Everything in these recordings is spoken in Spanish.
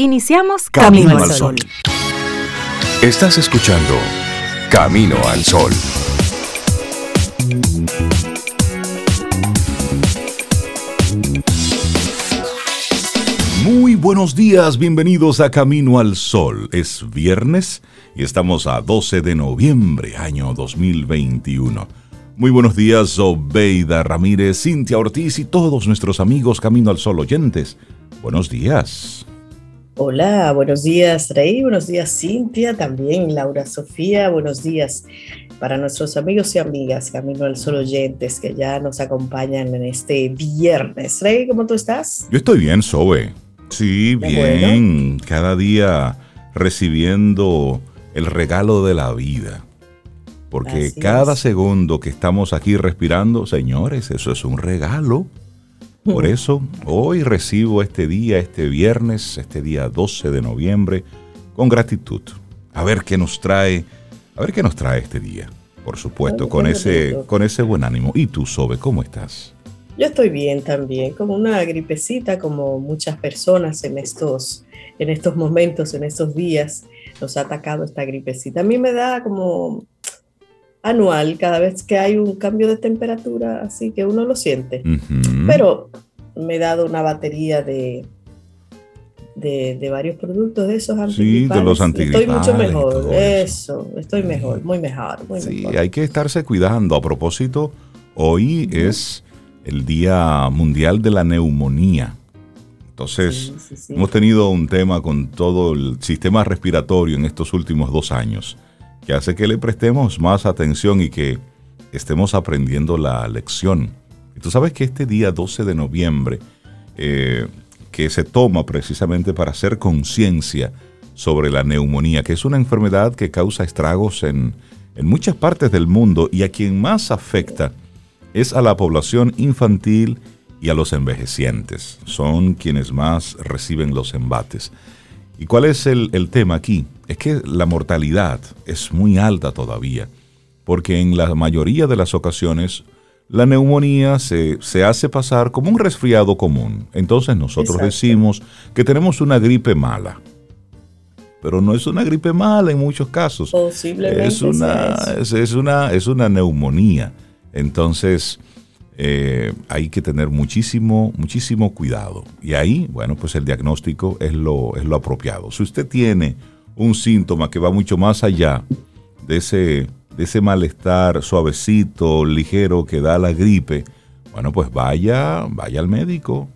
Iniciamos Camino, al Sol. Estás escuchando Camino al Sol. Muy buenos días, bienvenidos a Camino al Sol. Es viernes y estamos a 12 de noviembre, año 2021. Muy buenos días, Obeida Ramírez, Cintia Ortiz y todos nuestros amigos Camino al Sol oyentes. Buenos días. Hola, buenos días Rey, buenos días Cintia, también Laura Sofía, buenos días para nuestros amigos y amigas Camino al Sol oyentes que ya nos acompañan en este viernes. Rey, ¿cómo tú estás? Yo estoy bien, Sobe. Sí, bien. Cada día recibiendo el regalo de la vida. Porque cada segundo que estamos aquí respirando, señores, eso es un regalo. Por eso, hoy recibo este día, este viernes, este día 12 de noviembre, con gratitud. A ver qué nos trae, a ver qué nos trae este día. Por supuesto, con ese, con ese buen ánimo. ¿Y tú, Sobe, cómo estás? Yo estoy bien también, como una gripecita, como muchas personas en estos, en estos momentos, en estos días, nos ha atacado esta gripecita. A mí me da como anual cada vez que hay un cambio de temperatura, así que uno lo siente. Pero me he dado una batería de, de, varios productos de esos antigripales. Sí, de los antigripales. Estoy mucho mejor, eso. estoy mejor, muy mejor. Muy sí, hay que estarse cuidando. A propósito, hoy es el Día Mundial de la Neumonía. Entonces, hemos tenido un tema con todo el sistema respiratorio en estos últimos dos años que hace que le prestemos más atención y que estemos aprendiendo la lección. Y tú sabes que este día 12 de noviembre, eh, que se toma precisamente para hacer conciencia sobre la neumonía, que es una enfermedad que causa estragos en, en muchas partes del mundo y a quien más afecta es a la población infantil y a los envejecientes. Son quienes más reciben los embates. ¿Y cuál es el, tema aquí? Es que la mortalidad es muy alta todavía, porque en la mayoría de las ocasiones la neumonía se, hace pasar como un resfriado común. Entonces nosotros decimos que tenemos una gripe mala. Pero no es una gripe mala en muchos casos. Posiblemente. Es una, es, una, es una neumonía. Entonces, eh, hay que tener muchísimo, muchísimo cuidado. Y ahí, bueno, pues el diagnóstico es lo, es lo apropiado. Si usted tiene un síntoma que va mucho más allá de ese, de ese malestar suavecito, ligero que da la gripe, bueno, pues vaya, vaya al médico,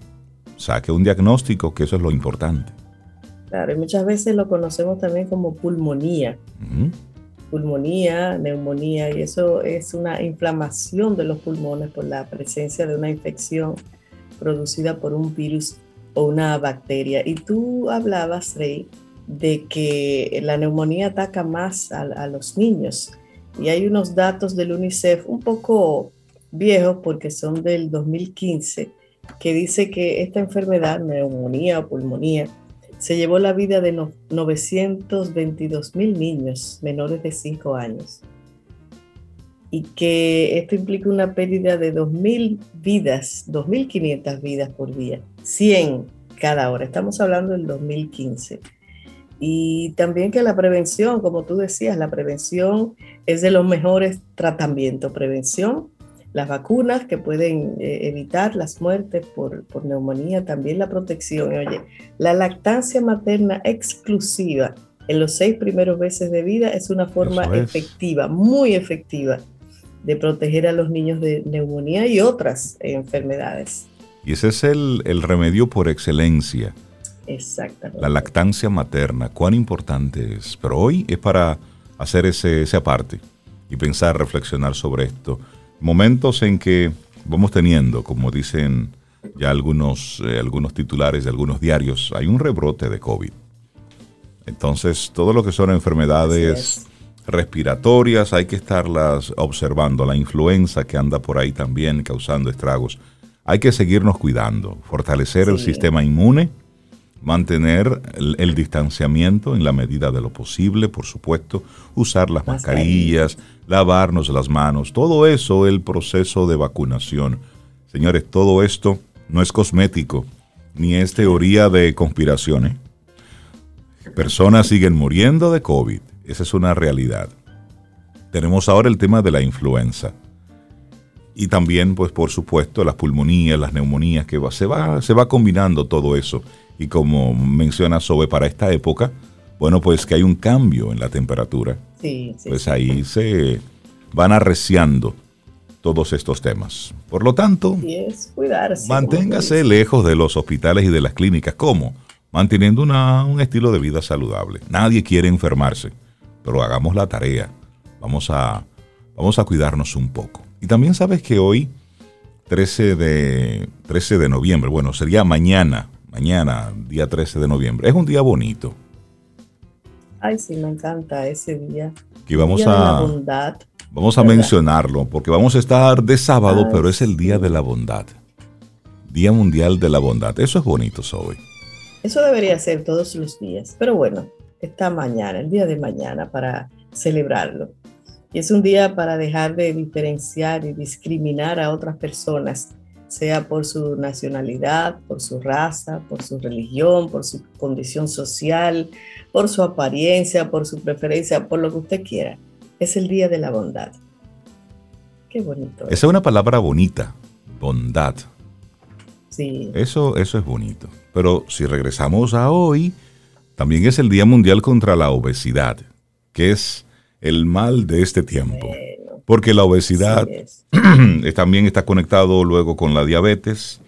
saque un diagnóstico, que eso es lo importante. Claro, y muchas veces lo conocemos también como pulmonía pulmonía, neumonía, y eso es una inflamación de los pulmones por la presencia de una infección producida por un virus o una bacteria. Y tú hablabas, Rey, de que la neumonía ataca más a, los niños. Y hay unos datos del UNICEF un poco viejos porque son del 2015 que dice que esta enfermedad, neumonía o pulmonía, se llevó la vida de 922 mil niños menores de 5 años y que esto implica una pérdida de 2.000 vidas, 2.500 vidas por día, 100 cada hora. Estamos hablando del 2015. Y también que la prevención, como tú decías, la prevención es de los mejores tratamientos. Prevención las vacunas que pueden eh, evitar las muertes por, neumonía, también la protección. Oye, la lactancia materna exclusiva en los seis primeros meses de vida es una forma efectiva, muy efectiva, de proteger a los niños de neumonía y otras enfermedades. Y ese es el, remedio por excelencia. Exactamente. La lactancia materna, cuán importante es. Pero hoy es para hacer ese, ese aparte y pensar, reflexionar sobre esto momentos en que vamos teniendo, como dicen ya algunos, eh, algunos titulares de algunos diarios, hay un rebrote de COVID. Entonces, todo lo que son enfermedades respiratorias hay que estarlas observando. La influenza que anda por ahí también causando estragos. Hay que seguirnos cuidando, fortalecer el sistema inmune mantener el, distanciamiento en la medida de lo posible, por supuesto, usar las mascarillas, lavarnos las manos, todo eso, el proceso de vacunación. Señores, todo esto no es cosmético, ni es teoría de conspiraciones. Personas siguen muriendo de COVID. Esa es una realidad. Tenemos ahora el tema de la influenza. Y también, pues por supuesto, las pulmonías, las neumonías, que se, va, se va combinando todo eso. Y como menciona Sobe, para esta época, bueno, pues que hay un cambio en la temperatura. Sí, sí, pues ahí se van arreciando todos estos temas. Por lo tanto, manténgase lejos de los hospitales y de las clínicas. ¿Cómo? Manteniendo un estilo de vida saludable. Nadie quiere enfermarse, pero hagamos la tarea. Vamos a, vamos a cuidarnos un poco. Y también sabes que hoy, 13 de, 13 de noviembre, bueno, sería mañana, mañana, día 13 de noviembre, es un día bonito. Ay, sí, me encanta ese día. Que vamos a... bondad Vamos a mencionarlo porque vamos a estar de sábado, pero es el Día de la Bondad. Día Mundial de la Bondad. Eso es bonito, Zoe. Eso debería ser todos los días. Pero bueno, está mañana, el día de mañana, para celebrarlo. Y es un día para dejar de diferenciar y discriminar a otras personas, sea por su nacionalidad, por su raza, por su religión, por su condición social, por su apariencia, por su preferencia, por lo que usted quiera es el Día de la Bondad. Qué bonito. Esa es una palabra bonita, bondad. Sí. Eso, eso es bonito. Pero si regresamos a hoy, también es el Día Mundial contra la Obesidad, que es el mal de este tiempo. Porque la obesidad también está conectado luego con la diabetes,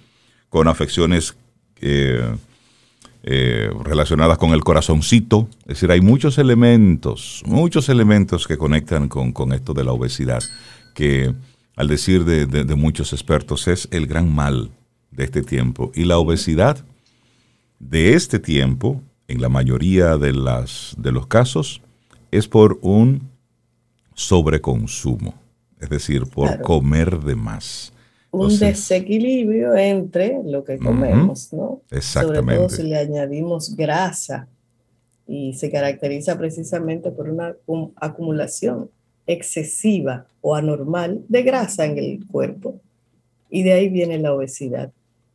con afecciones eh, eh, relacionadas con el corazoncito. Es decir, hay muchos elementos, muchos elementos que conectan con, esto de la obesidad, que al decir de, muchos expertos es el gran mal de este tiempo. Y la obesidad de este tiempo, en la mayoría de, las, de los casos, es por un sobreconsumo, es decir, por comer de más un desequilibrio entre lo que comemos, ¿no? Exactamente. Sobre todo si le añadimos grasa y se caracteriza precisamente por una acumulación excesiva o anormal de grasa en el cuerpo. Y de ahí viene la obesidad.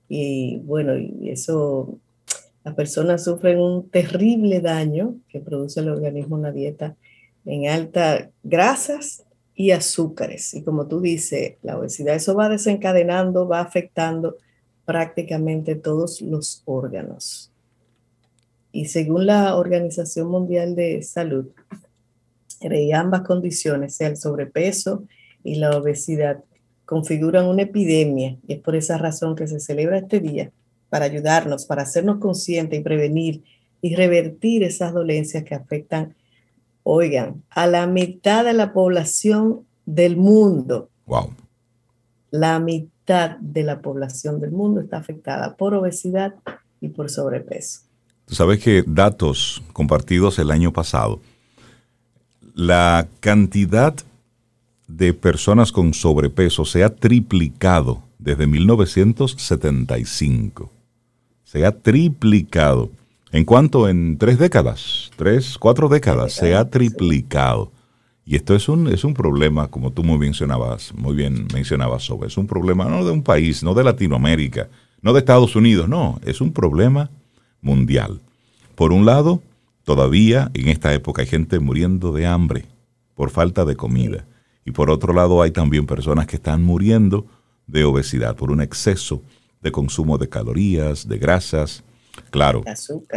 Y bueno, y eso, las personas sufren un terrible daño que produce el organismo una dieta en alta grasas y azúcares. Y como tú dices, la obesidad, eso va desencadenando, va afectando prácticamente todos los órganos. Y según la Organización Mundial de Salud, ambas condiciones, sea el sobrepeso y la obesidad, configuran una epidemia. Y es por esa razón que se celebra este día, para ayudarnos, para hacernos conscientes y prevenir y revertir esas dolencias que afectan Oigan, a la mitad de la población del mundo. Wow. La mitad de la población del mundo está afectada por obesidad y por sobrepeso. Tú sabes que datos compartidos el año pasado, la cantidad de personas con sobrepeso se ha triplicado desde 1975. Se ha triplicado. ¿En cuánto? En tres décadas, tres, cuatro décadas, se ha triplicado. Y esto es un, es un problema, como tú muy mencionabas, muy bien mencionabas sobre, es un problema no de un país, no de Latinoamérica, no de Estados Unidos, no, es un problema mundial. Por un lado, todavía en esta época hay gente muriendo de hambre por falta de comida. Y por otro lado, hay también personas que están muriendo de obesidad por un exceso de consumo de calorías, de grasas, Claro,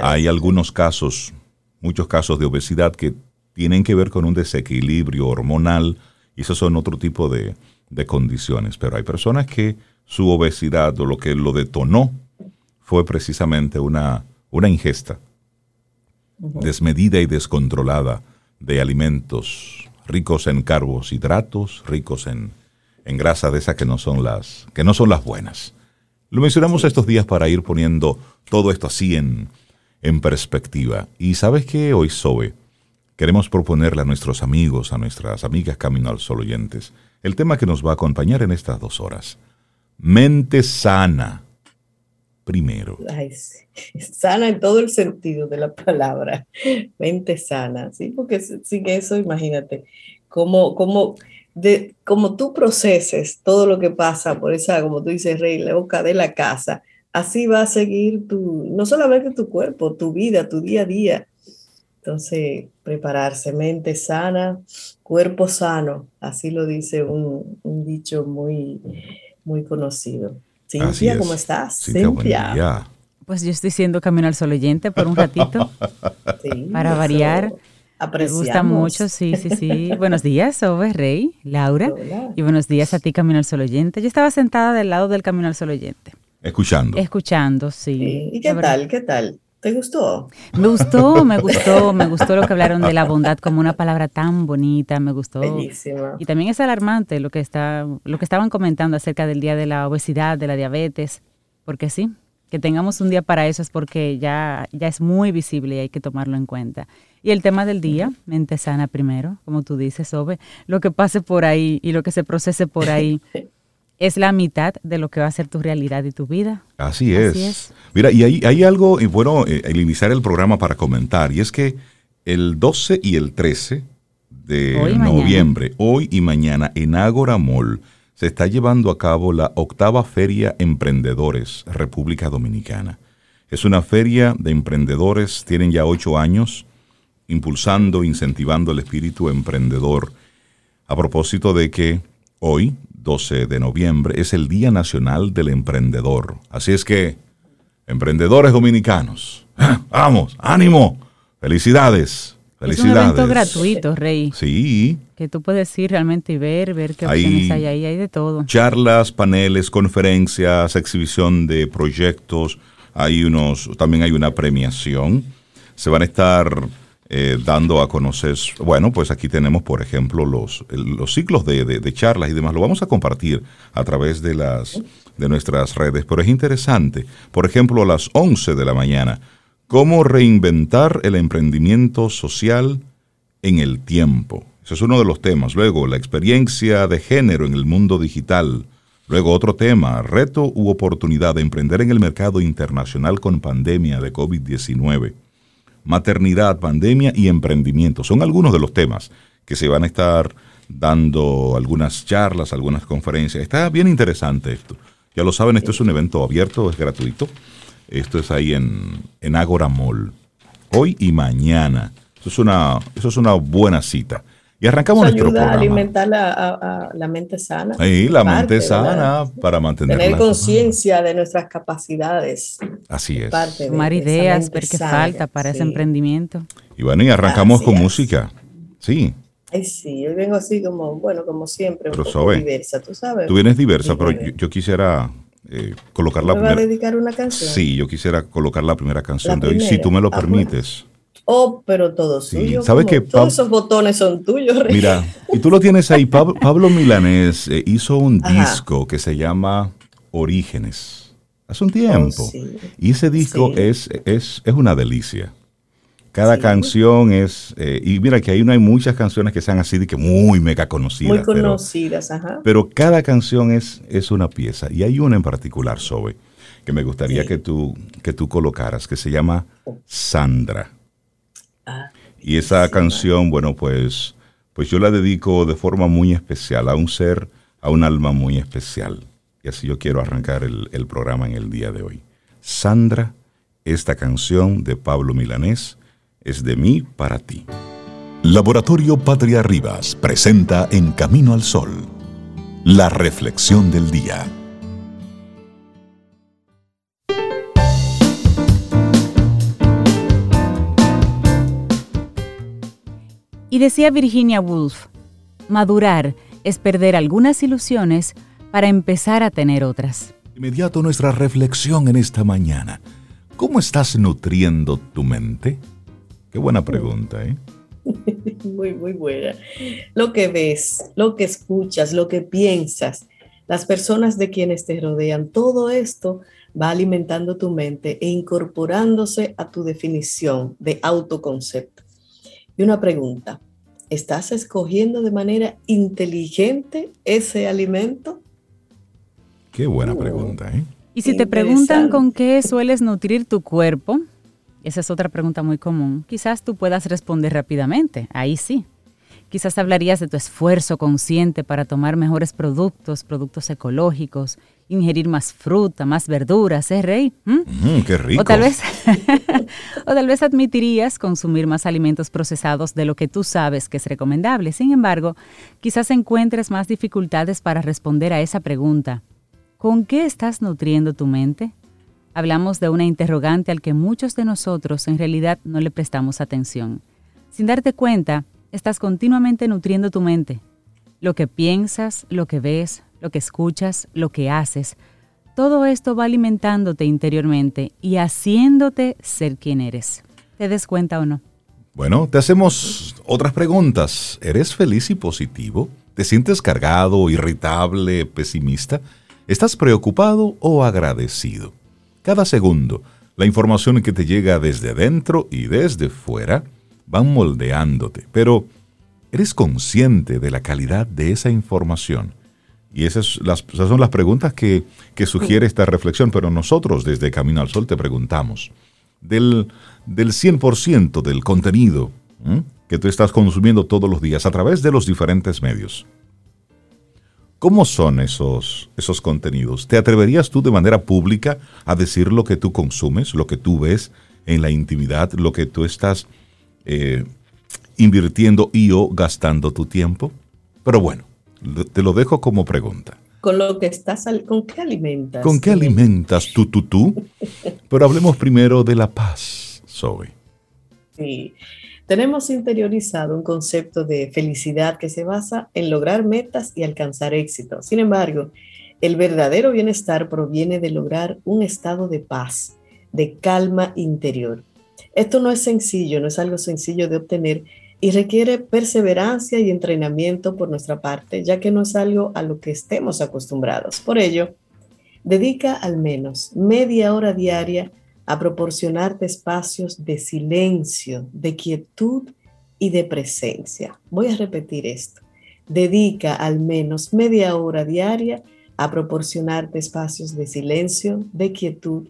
hay algunos casos, muchos casos de obesidad que tienen que ver con un desequilibrio hormonal y esos son otro tipo de, condiciones, pero hay personas que su obesidad o lo que lo detonó fue precisamente una, una ingesta desmedida y descontrolada de alimentos ricos en carbohidratos, ricos en, en grasa de esas que no son las que no son las buenas. Lo mencionamos estos días para ir poniendo todo esto así en, en perspectiva. Y sabes que hoy, Sobe, queremos proponerle a nuestros amigos, a nuestras amigas Camino al Sol oyentes, el tema que nos va a acompañar en estas dos horas. Mente sana. Primero. sana en todo el sentido de la palabra. Mente sana, ¿sí? Porque sin eso, imagínate, cómo, cómo de como tú proceses todo lo que pasa por esa, como tú dices, Rey, la boca de la casa, así va a seguir tu, no solamente tu cuerpo, tu vida, tu día a día. Entonces, prepararse, mente sana, cuerpo sano, así lo dice un, dicho muy, muy conocido. Cintia, ¿cómo estás? Cintia. Pues yo estoy siendo Camino al Sol oyente por un ratito, para variar. Me gusta mucho, sí, sí, sí. buenos días, Ove, Rey, Laura. Y buenos días a ti, Camino al Sol oyente. Yo estaba sentada del lado del Camino al Sol oyente. Escuchando. Escuchando, sí. ¿Y qué tal? ¿Qué tal? ¿Te gustó? Me gustó, me gustó, me gustó lo que hablaron de la bondad como una palabra tan bonita, me gustó. Bellísima. Y también es alarmante lo que está, lo que estaban comentando acerca del día de la obesidad, de la diabetes, porque sí, que tengamos un día para eso es porque ya, ya es muy visible y hay que tomarlo en cuenta. Y el tema del día, mente sana primero, como tú dices, Ove, lo que pase por ahí y lo que se procese por ahí es la mitad de lo que va a ser tu realidad y tu vida. Así es. Mira, y hay, hay algo, y bueno, eh, el iniciar el programa para comentar, y es que el 12 y el 13 de noviembre, hoy y mañana, en Ágora Mall, se está llevando a cabo la octava Feria Emprendedores República Dominicana. Es una feria de emprendedores, tienen ya ocho años, impulsando, incentivando el espíritu emprendedor. A propósito de que hoy, 12 de noviembre, es el Día Nacional del Emprendedor. Así es que, emprendedores dominicanos, vamos, ánimo, felicidades. Felicidades. Es un evento gratuito, Rey. Sí. Que tú puedes ir realmente y ver, ver qué opciones hay ahí, hay de todo. Charlas, paneles, conferencias, exhibición de proyectos, hay unos, también hay una premiación. Se van a estar eh, dando a conocer, bueno, pues aquí tenemos, por ejemplo, los, los ciclos de, charlas y demás. Lo vamos a compartir a través de, las, de nuestras redes, pero es interesante. Por ejemplo, a las 11 de la mañana, cómo reinventar el emprendimiento social en el tiempo. Ese es uno de los temas. Luego, la experiencia de género en el mundo digital. Luego, otro tema, reto u oportunidad de emprender en el mercado internacional con pandemia de COVID-19 maternidad, pandemia y emprendimiento. Son algunos de los temas que se van a estar dando algunas charlas, algunas conferencias. Está bien interesante esto. Ya lo saben, esto es un evento abierto, es gratuito. Esto es ahí en, en Agora Mall. Hoy y mañana. Eso es una, eso es una buena cita. Y arrancamos nuestro ayuda a alimentar la, la mente sana. Sí, la mente sana para mantener. Tener conciencia de nuestras capacidades. Así es. Tomar ideas, ver qué falta para ese emprendimiento. Y bueno, y arrancamos con música. Sí. Ay, sí, yo vengo así como, bueno, como siempre, pero un poco diversa, tú sabes. Tú vienes diversa, pero yo, quisiera eh, colocar la primera. a dedicar una canción? Sí, yo quisiera colocar la primera canción de hoy, si tú me lo ah, permites. Oh, pero todo suyo. ¿Sabes que Todos esos botones son tuyos, Mira, y tú lo tienes ahí. Pablo, Milanés eh, hizo un disco que se llama Orígenes. Hace un tiempo. Oh, y ese disco es, es, es una delicia. Cada canción es, eh, y mira que ahí no hay muchas canciones que sean así de que muy mega conocidas. Muy conocidas, pero, ajá. Pero cada canción es, es una pieza. Y hay una en particular, Sobe, que me gustaría que, tú, que tú colocaras, que se llama oh. Sandra. Ah, y esa canción, bueno, pues, pues yo la dedico de forma muy especial a un ser, a un alma muy especial. Y así yo quiero arrancar el, el programa en el día de hoy. Sandra, esta canción de Pablo Milanés es de mí para ti. Laboratorio Patria Rivas presenta En Camino al Sol, la reflexión del día. Y decía Virginia Woolf, madurar es perder algunas ilusiones para empezar a tener otras. Inmediato nuestra reflexión en esta mañana. ¿Cómo estás nutriendo tu mente? Qué buena pregunta, ¿eh? Muy, muy buena. Lo que ves, lo que escuchas, lo que piensas, las personas de quienes te rodean, todo esto va alimentando tu mente e incorporándose a tu definición de autoconcepto. Y una pregunta, ¿estás escogiendo de manera inteligente ese alimento? Qué buena pregunta, ¿eh? Y si te preguntan con qué sueles nutrir tu cuerpo, esa es otra pregunta muy común, quizás tú puedas responder rápidamente, ahí sí. Quizás hablarías de tu esfuerzo consciente para tomar mejores productos, productos ecológicos ingerir más fruta, más verduras, ¿eh, Rey? ¿Mm? qué rico. O tal, vez, o tal vez admitirías consumir más alimentos procesados de lo que tú sabes que es recomendable. Sin embargo, quizás encuentres más dificultades para responder a esa pregunta. ¿Con qué estás nutriendo tu mente? Hablamos de una interrogante al que muchos de nosotros en realidad no le prestamos atención. Sin darte cuenta, estás continuamente nutriendo tu mente. Lo que piensas, lo que ves, lo que escuchas, lo que haces, todo esto va alimentándote interiormente y haciéndote ser quien eres. ¿Te des cuenta o no? Bueno, te hacemos otras preguntas. ¿Eres feliz y positivo? ¿Te sientes cargado, irritable, pesimista? ¿Estás preocupado o agradecido? Cada segundo, la información que te llega desde dentro y desde fuera van moldeándote, pero ¿eres consciente de la calidad de esa información? Y esas, son las preguntas que, sugiere esta reflexión, pero nosotros desde Camino al Sol te preguntamos, del, del 100% del contenido que tú estás consumiendo todos los días a través de los diferentes medios, ¿cómo son esos, esos contenidos? ¿Te atreverías tú de manera pública a decir lo que tú consumes, lo que tú ves en la intimidad, lo que tú estás eh, invirtiendo y o gastando tu tiempo? Pero bueno, te lo dejo como pregunta. Con lo que estás, ¿con qué alimentas? ¿Con qué alimentas tú, tú, tú? Pero hablemos primero de la paz, Zoe. Sí, tenemos interiorizado un concepto de felicidad que se basa en lograr metas y alcanzar éxito. Sin embargo, el verdadero bienestar proviene de lograr un estado de paz, de calma interior. Esto no es sencillo, no es algo sencillo de obtener y requiere perseverancia y entrenamiento por nuestra parte, ya que no es algo a lo que estemos acostumbrados. Por ello, dedica al menos media hora diaria a proporcionarte espacios de silencio, de quietud y de presencia. Voy a repetir esto. Dedica al menos media hora diaria a proporcionarte espacios de silencio, de quietud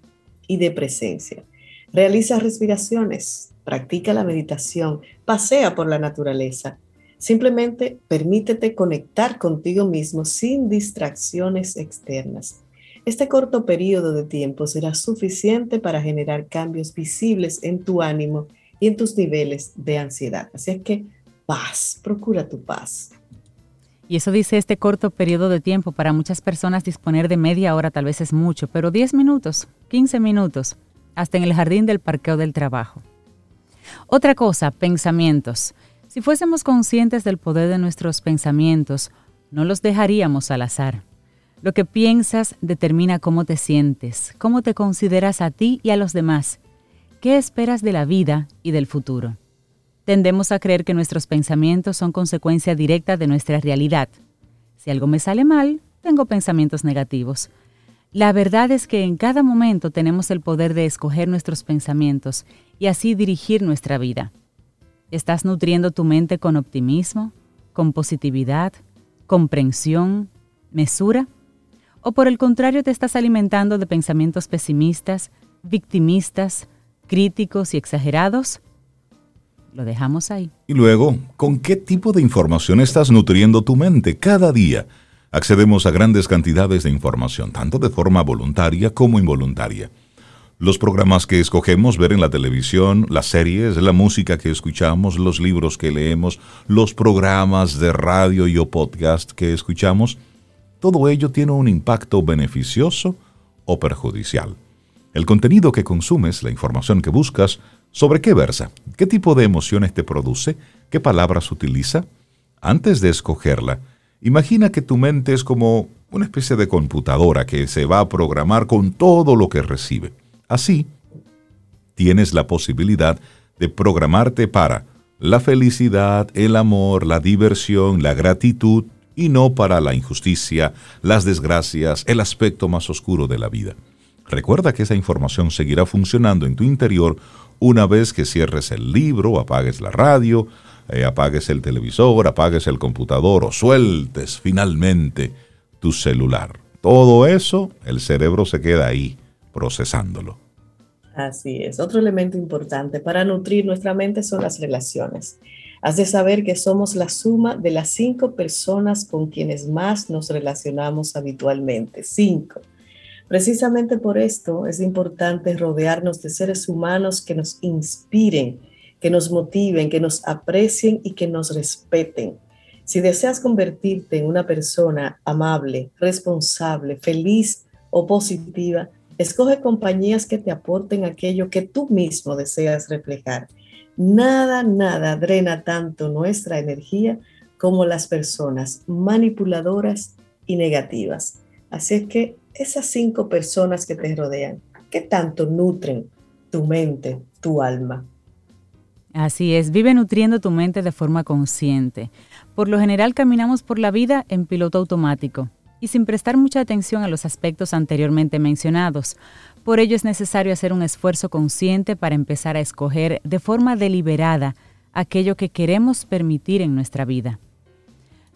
y de presencia. Realiza respiraciones, practica la meditación, pasea por la naturaleza. Simplemente permítete conectar contigo mismo sin distracciones externas. Este corto periodo de tiempo será suficiente para generar cambios visibles en tu ánimo y en tus niveles de ansiedad. Así es que paz, procura tu paz. Y eso dice este corto periodo de tiempo. Para muchas personas disponer de media hora tal vez es mucho, pero 10 minutos, 15 minutos, hasta en el jardín del parqueo del trabajo. Otra cosa, pensamientos. Si fuésemos conscientes del poder de nuestros pensamientos, no los dejaríamos al azar. Lo que piensas determina cómo te sientes, cómo te consideras a ti y a los demás, qué esperas de la vida y del futuro. Tendemos a creer que nuestros pensamientos son consecuencia directa de nuestra realidad. Si algo me sale mal, tengo pensamientos negativos. La verdad es que en cada momento tenemos el poder de escoger nuestros pensamientos y así dirigir nuestra vida. ¿Estás nutriendo tu mente con optimismo, con positividad, comprensión, mesura? ¿O por el contrario te estás alimentando de pensamientos pesimistas, victimistas, críticos y exagerados? Lo dejamos ahí. Y luego, ¿con qué tipo de información estás nutriendo tu mente cada día? Accedemos a grandes cantidades de información, tanto de forma voluntaria como involuntaria los programas que escogemos ver en la televisión, las series, la música que escuchamos, los libros que leemos, los programas de radio y o podcast que escuchamos, todo ello tiene un impacto beneficioso o perjudicial. El contenido que consumes, la información que buscas, ¿sobre qué versa? ¿Qué tipo de emociones te produce? ¿Qué palabras utiliza? Antes de escogerla, imagina que tu mente es como una especie de computadora que se va a programar con todo lo que recibe. Así, tienes la posibilidad de programarte para la felicidad, el amor, la diversión, la gratitud y no para la injusticia, las desgracias, el aspecto más oscuro de la vida. Recuerda que esa información seguirá funcionando en tu interior una vez que cierres el libro, apagues la radio, eh, apagues el televisor, apagues el computador o sueltes finalmente tu celular. Todo eso, el cerebro se queda ahí procesándolo. Así es. Otro elemento importante para nutrir nuestra mente son las relaciones. Has de saber que somos la suma de las cinco personas con quienes más nos relacionamos habitualmente. Cinco. Precisamente por esto es importante rodearnos de seres humanos que nos inspiren, que nos motiven, que nos aprecien y que nos respeten. Si deseas convertirte en una persona amable, responsable, feliz o positiva, escoge compañías que te aporten aquello que tú mismo deseas reflejar. Nada, nada drena tanto nuestra energía como las personas manipuladoras y negativas. Así es que esas cinco personas que te rodean, ¿qué tanto nutren tu mente, tu alma? Así es, vive nutriendo tu mente de forma consciente. Por lo general caminamos por la vida en piloto automático y sin prestar mucha atención a los aspectos anteriormente mencionados. Por ello es necesario hacer un esfuerzo consciente para empezar a escoger de forma deliberada aquello que queremos permitir en nuestra vida.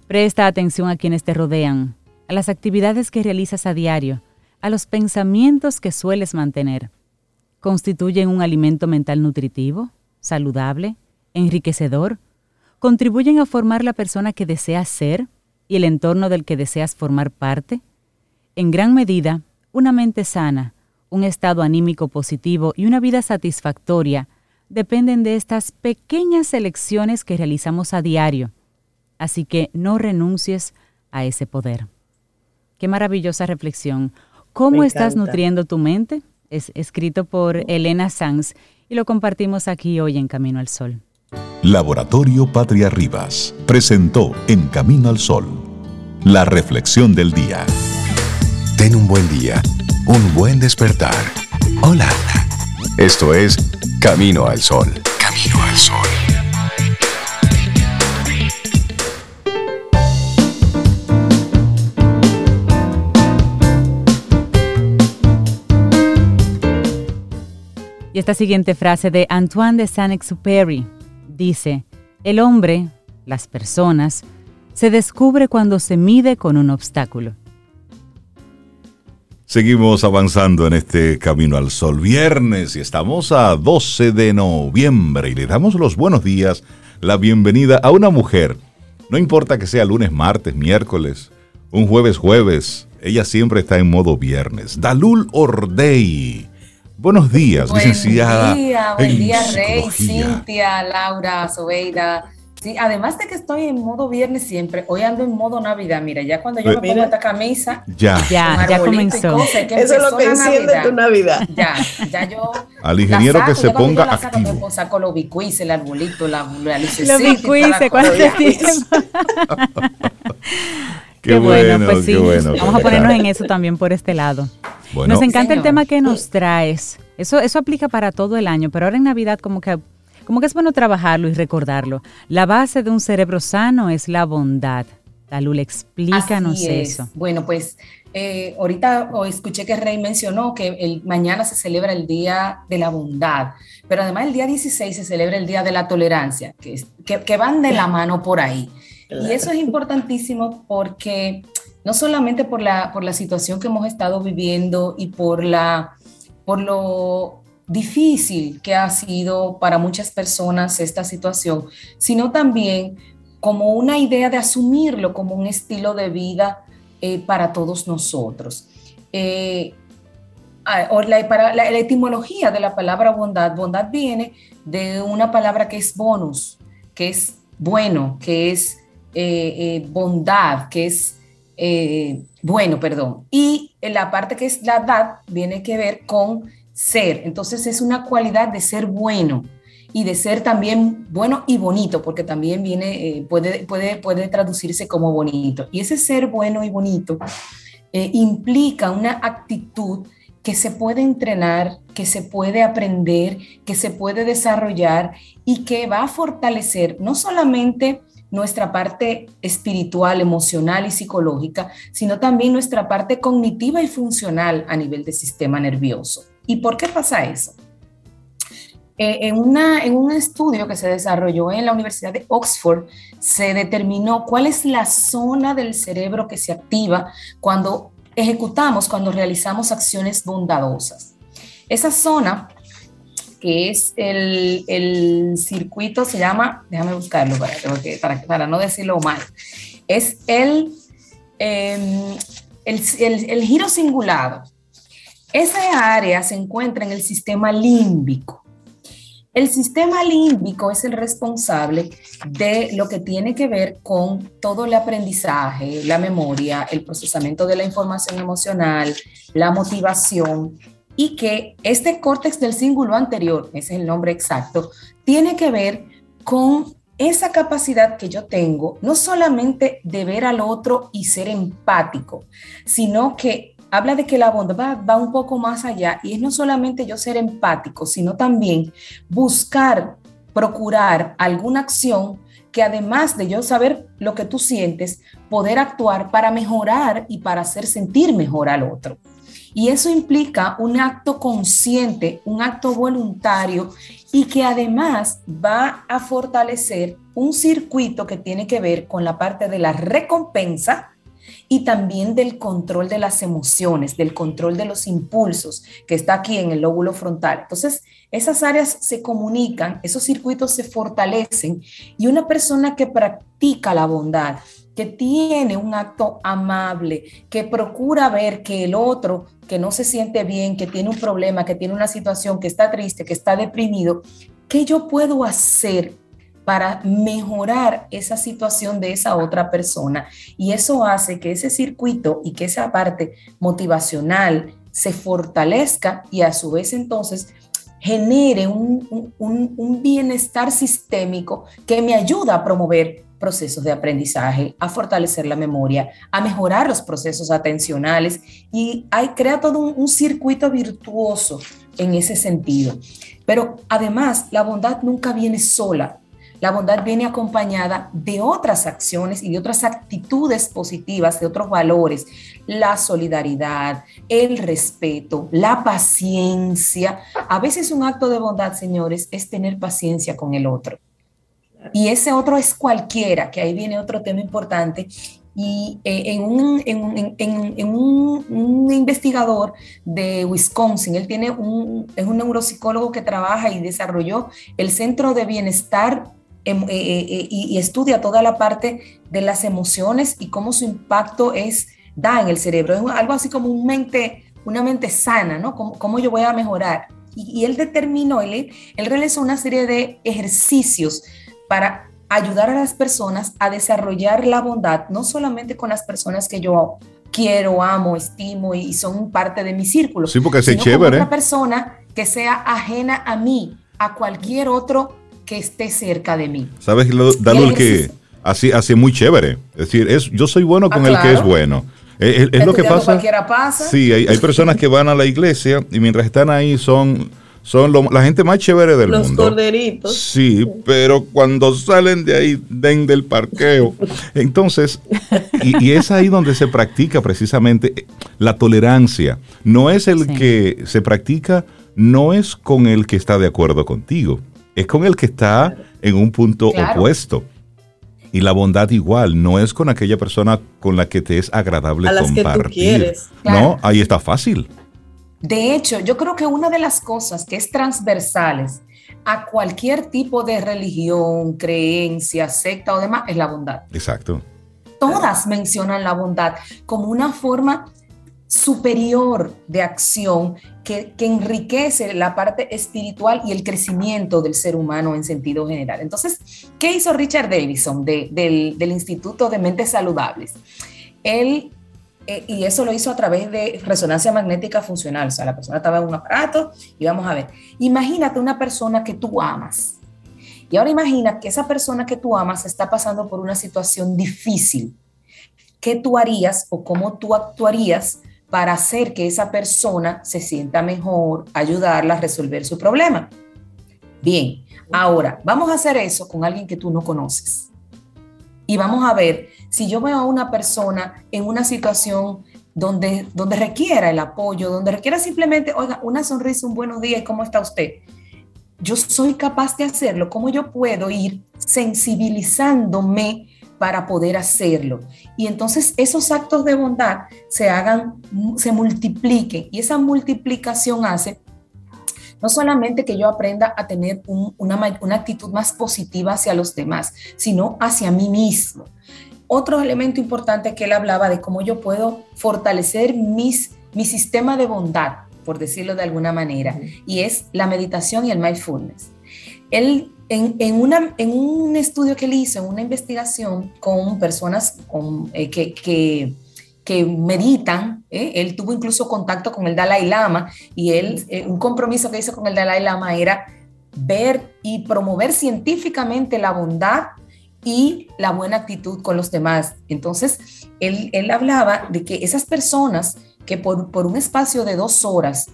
Presta atención a quienes te rodean, a las actividades que realizas a diario, a los pensamientos que sueles mantener. ¿Constituyen un alimento mental nutritivo, saludable, enriquecedor? ¿Contribuyen a formar la persona que deseas ser y el entorno del que deseas formar parte? En gran medida, una mente sana, un estado anímico positivo y una vida satisfactoria dependen de estas pequeñas elecciones que realizamos a diario. Así que no renuncies a ese poder. Qué maravillosa reflexión. ¿Cómo estás nutriendo tu mente? Es escrito por Elena Sanz y lo compartimos aquí hoy en Camino al Sol. Laboratorio Patria Rivas presentó En Camino al Sol la reflexión del día. Ten un buen día, un buen despertar. Hola. Esto es Camino al Sol. Camino al Sol. Y esta siguiente frase de Antoine de Saint-Exupéry dice, el hombre, las personas, se descubre cuando se mide con un obstáculo. Seguimos avanzando en este Camino al Sol viernes y estamos a 12 de noviembre y le damos los buenos días, la bienvenida a una mujer. No importa que sea lunes, martes, miércoles, un jueves, jueves, ella siempre está en modo viernes. Dalul Ordei Buenos días, buen licenciada. Buen día, buen día, Rey, Cintia, Laura, Sobeida. Sí, además de que estoy en modo viernes siempre, hoy ando en modo Navidad. Mira, ya cuando yo me pongo esta camisa, ya, ya, ya comenzó. Eso es lo que enciende tu Navidad. Ya, ya yo. Al ingeniero que se ponga activo. Saco, saco los bicuices, el arbolito, la, la lucecita. Los bicuices, ¿cuánto tiempo? Qué, bueno, pues sí. Vamos a ponernos en eso también por este lado. nos encanta el tema que nos traes. Eso, eso aplica para todo el año, pero ahora en Navidad como que, como que es bueno trabajarlo y recordarlo. La base de un cerebro sano es la bondad. Talul, explícanos eso. Bueno, pues eh, ahorita escuché que Rey mencionó que el, mañana se celebra el Día de la Bondad, pero además el día 16 se celebra el Día de la Tolerancia, que, que, que van de la mano por ahí. Y eso es importantísimo porque no solamente por la, por la situación que hemos estado viviendo y por, la, por lo difícil que ha sido para muchas personas esta situación, sino también como una idea de asumirlo como un estilo de vida eh, para todos nosotros. Eh, la, para la, la, etimología de la palabra bondad, bondad viene de una palabra que es bonus, que es bueno, que es eh, eh, bondad, que es eh, bueno, perdón. Y la parte que es la dad viene que ver con ser. Entonces es una cualidad de ser bueno y de ser también bueno y bonito, porque también viene, puede, puede, puede traducirse como bonito. Y ese ser bueno y bonito implica una actitud que se puede entrenar, que se puede aprender, que se puede desarrollar y que va a fortalecer no solamente nuestra parte espiritual, emocional y psicológica, sino también nuestra parte cognitiva y funcional a nivel del sistema nervioso. ¿Y por qué pasa eso? Eh, en, un estudio que se desarrolló en la Universidad de Oxford, se determinó cuál es la zona del cerebro que se activa cuando ejecutamos, cuando realizamos acciones bondadosas. Esa zona que es el, circuito, se llama, déjame buscarlo para, para, no decirlo mal, es el, em, el, el, giro cingulado. Esa área se encuentra en el sistema límbico. El sistema límbico es el responsable de lo que tiene que ver con todo el aprendizaje, la memoria, el procesamiento de la información emocional, la motivación y que este córtex del cíngulo anterior, ese es el nombre exacto, tiene que ver con esa capacidad que yo tengo, no solamente de ver al otro y ser empático, sino que habla de que la bondad va un poco más allá y es no solamente yo ser empático, sino también buscar, procurar alguna acción que además de yo saber lo que tú sientes, poder actuar para mejorar y para hacer sentir mejor al otro. Y eso implica un acto consciente, un acto voluntario y que además va a fortalecer un circuito que tiene que ver con la parte de la recompensa, y también del control de las emociones, del control de los impulsos, que está aquí en el lóbulo frontal. Entonces, esas áreas se comunican, esos circuitos se fortalecen y una persona que practica la bondad, que tiene un acto amable, que procura ver que el otro que no se siente bien, que tiene un problema, que tiene una situación, que está triste, que está deprimido, ¿qué yo puedo hacer para mejorar esa situación de esa otra persona. Y eso hace que ese circuito y que esa parte motivacional se fortalezca y a su vez entonces genere un, un, bienestar sistémico que me ayuda a promover procesos de aprendizaje, a fortalecer la memoria, a mejorar los procesos atencionales y hay, crea todo un circuito virtuoso en ese sentido. Pero además, la bondad nunca viene sola. La bondad viene acompañada de otras acciones y de otras actitudes positivas, de otros valores, la solidaridad, el respeto, la paciencia. A veces un acto de bondad, señores, es tener paciencia con el otro. Y ese otro es cualquiera, que ahí viene otro tema importante. Y eh, en, un, en, un, investigador de Wisconsin, él tiene un, es un neuropsicólogo que trabaja y desarrolló el Centro de Bienestar Em, eh, eh, y, estudia toda la parte de las emociones y cómo su impacto es, da en el cerebro. Es algo así como un mente, una mente sana, ¿no? ¿Cómo, yo voy a mejorar? Y, él determinó, él, él realizó una serie de ejercicios para ayudar a las personas a desarrollar la bondad, no solamente con las personas que yo quiero, amo, estimo y son parte de mi círculo. Sí, porque es chévere. Con otra persona que sea ajena a mí, a cualquier otro que esté cerca de mí. ¿Sabes, Dalo, que así, así muy chévere? Es decir, es, yo soy bueno con ah, el que es bueno. Es, lo que pasa. pasa. Sí, hay, hay, personas que van a la iglesia y mientras están ahí son, son la gente más chévere del mundo. Los corderitos. Sí, pero cuando salen de ahí, den del parqueo. Entonces, y, y, es ahí donde se practica precisamente la tolerancia. No es el que se practica, no es con el que está de acuerdo contigo es con el que está en un punto opuesto. Y la bondad igual, no es con aquella persona con la que te es agradable compartir. No, ahí está fácil. De hecho, yo creo que una de las cosas que es transversales a cualquier tipo de religión, creencia, secta o demás es la bondad. Exacto. Todas mencionan la bondad como una forma superior de acción que, enriquece la parte espiritual y el crecimiento del ser humano en sentido general. Entonces, ¿qué hizo Richard Davidson del, Instituto de Mentes Saludables? Él, eh, y eso lo hizo a través de resonancia magnética funcional, o sea, la persona estaba en un aparato y vamos a ver, imagínate una persona que tú amas. Y ahora imagina que esa persona que tú amas está pasando por una situación difícil. ¿Qué tú harías o cómo tú actuarías para hacer que esa persona se sienta mejor, ayudarla a resolver su problema. Bien, ahora vamos a hacer eso con alguien que tú no conoces. Y vamos a ver si yo veo a una persona en una situación donde, donde requiera el apoyo, donde requiera simplemente, oiga, una sonrisa, un buenos días, ¿cómo está usted? Yo soy capaz de hacerlo. ¿Cómo yo puedo ir sensibilizándome para poder hacerlo. Y entonces esos actos de bondad se hagan, se multipliquen y esa multiplicación hace no solamente que yo aprenda a tener una, una actitud más positiva hacia los demás, sino hacia mí mismo. Otro elemento importante que él hablaba de cómo yo puedo fortalecer mis, mi sistema de bondad por decirlo de alguna manera, y es la meditación y el mindfulness. Él, en, una, en un estudio que él hizo, en una investigación con personas con, eh, que, que, que, meditan, ¿eh? él tuvo incluso contacto con el Dalai Lama y él, eh, un compromiso que hizo con el Dalai Lama era ver y promover científicamente la bondad y la buena actitud con los demás. Entonces, él, él hablaba de que esas personas que por, por un espacio de dos horas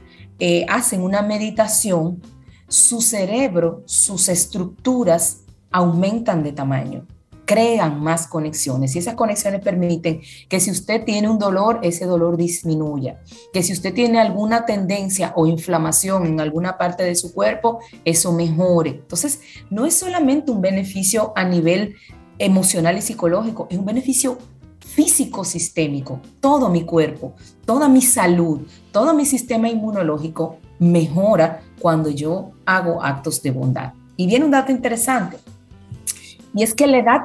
hacen una meditación, su cerebro, sus estructuras aumentan de tamaño, crean más conexiones y esas conexiones permiten que si usted tiene un dolor, ese dolor disminuya, que si usted tiene alguna tendencia o inflamación en alguna parte de su cuerpo, eso mejore. Entonces, no es solamente un beneficio a nivel emocional y psicológico, es un beneficio físico sistémico. Todo mi cuerpo, toda mi salud, todo mi sistema inmunológico mejora cuando yo hago actos de bondad. Y viene un dato interesante, y es que la edad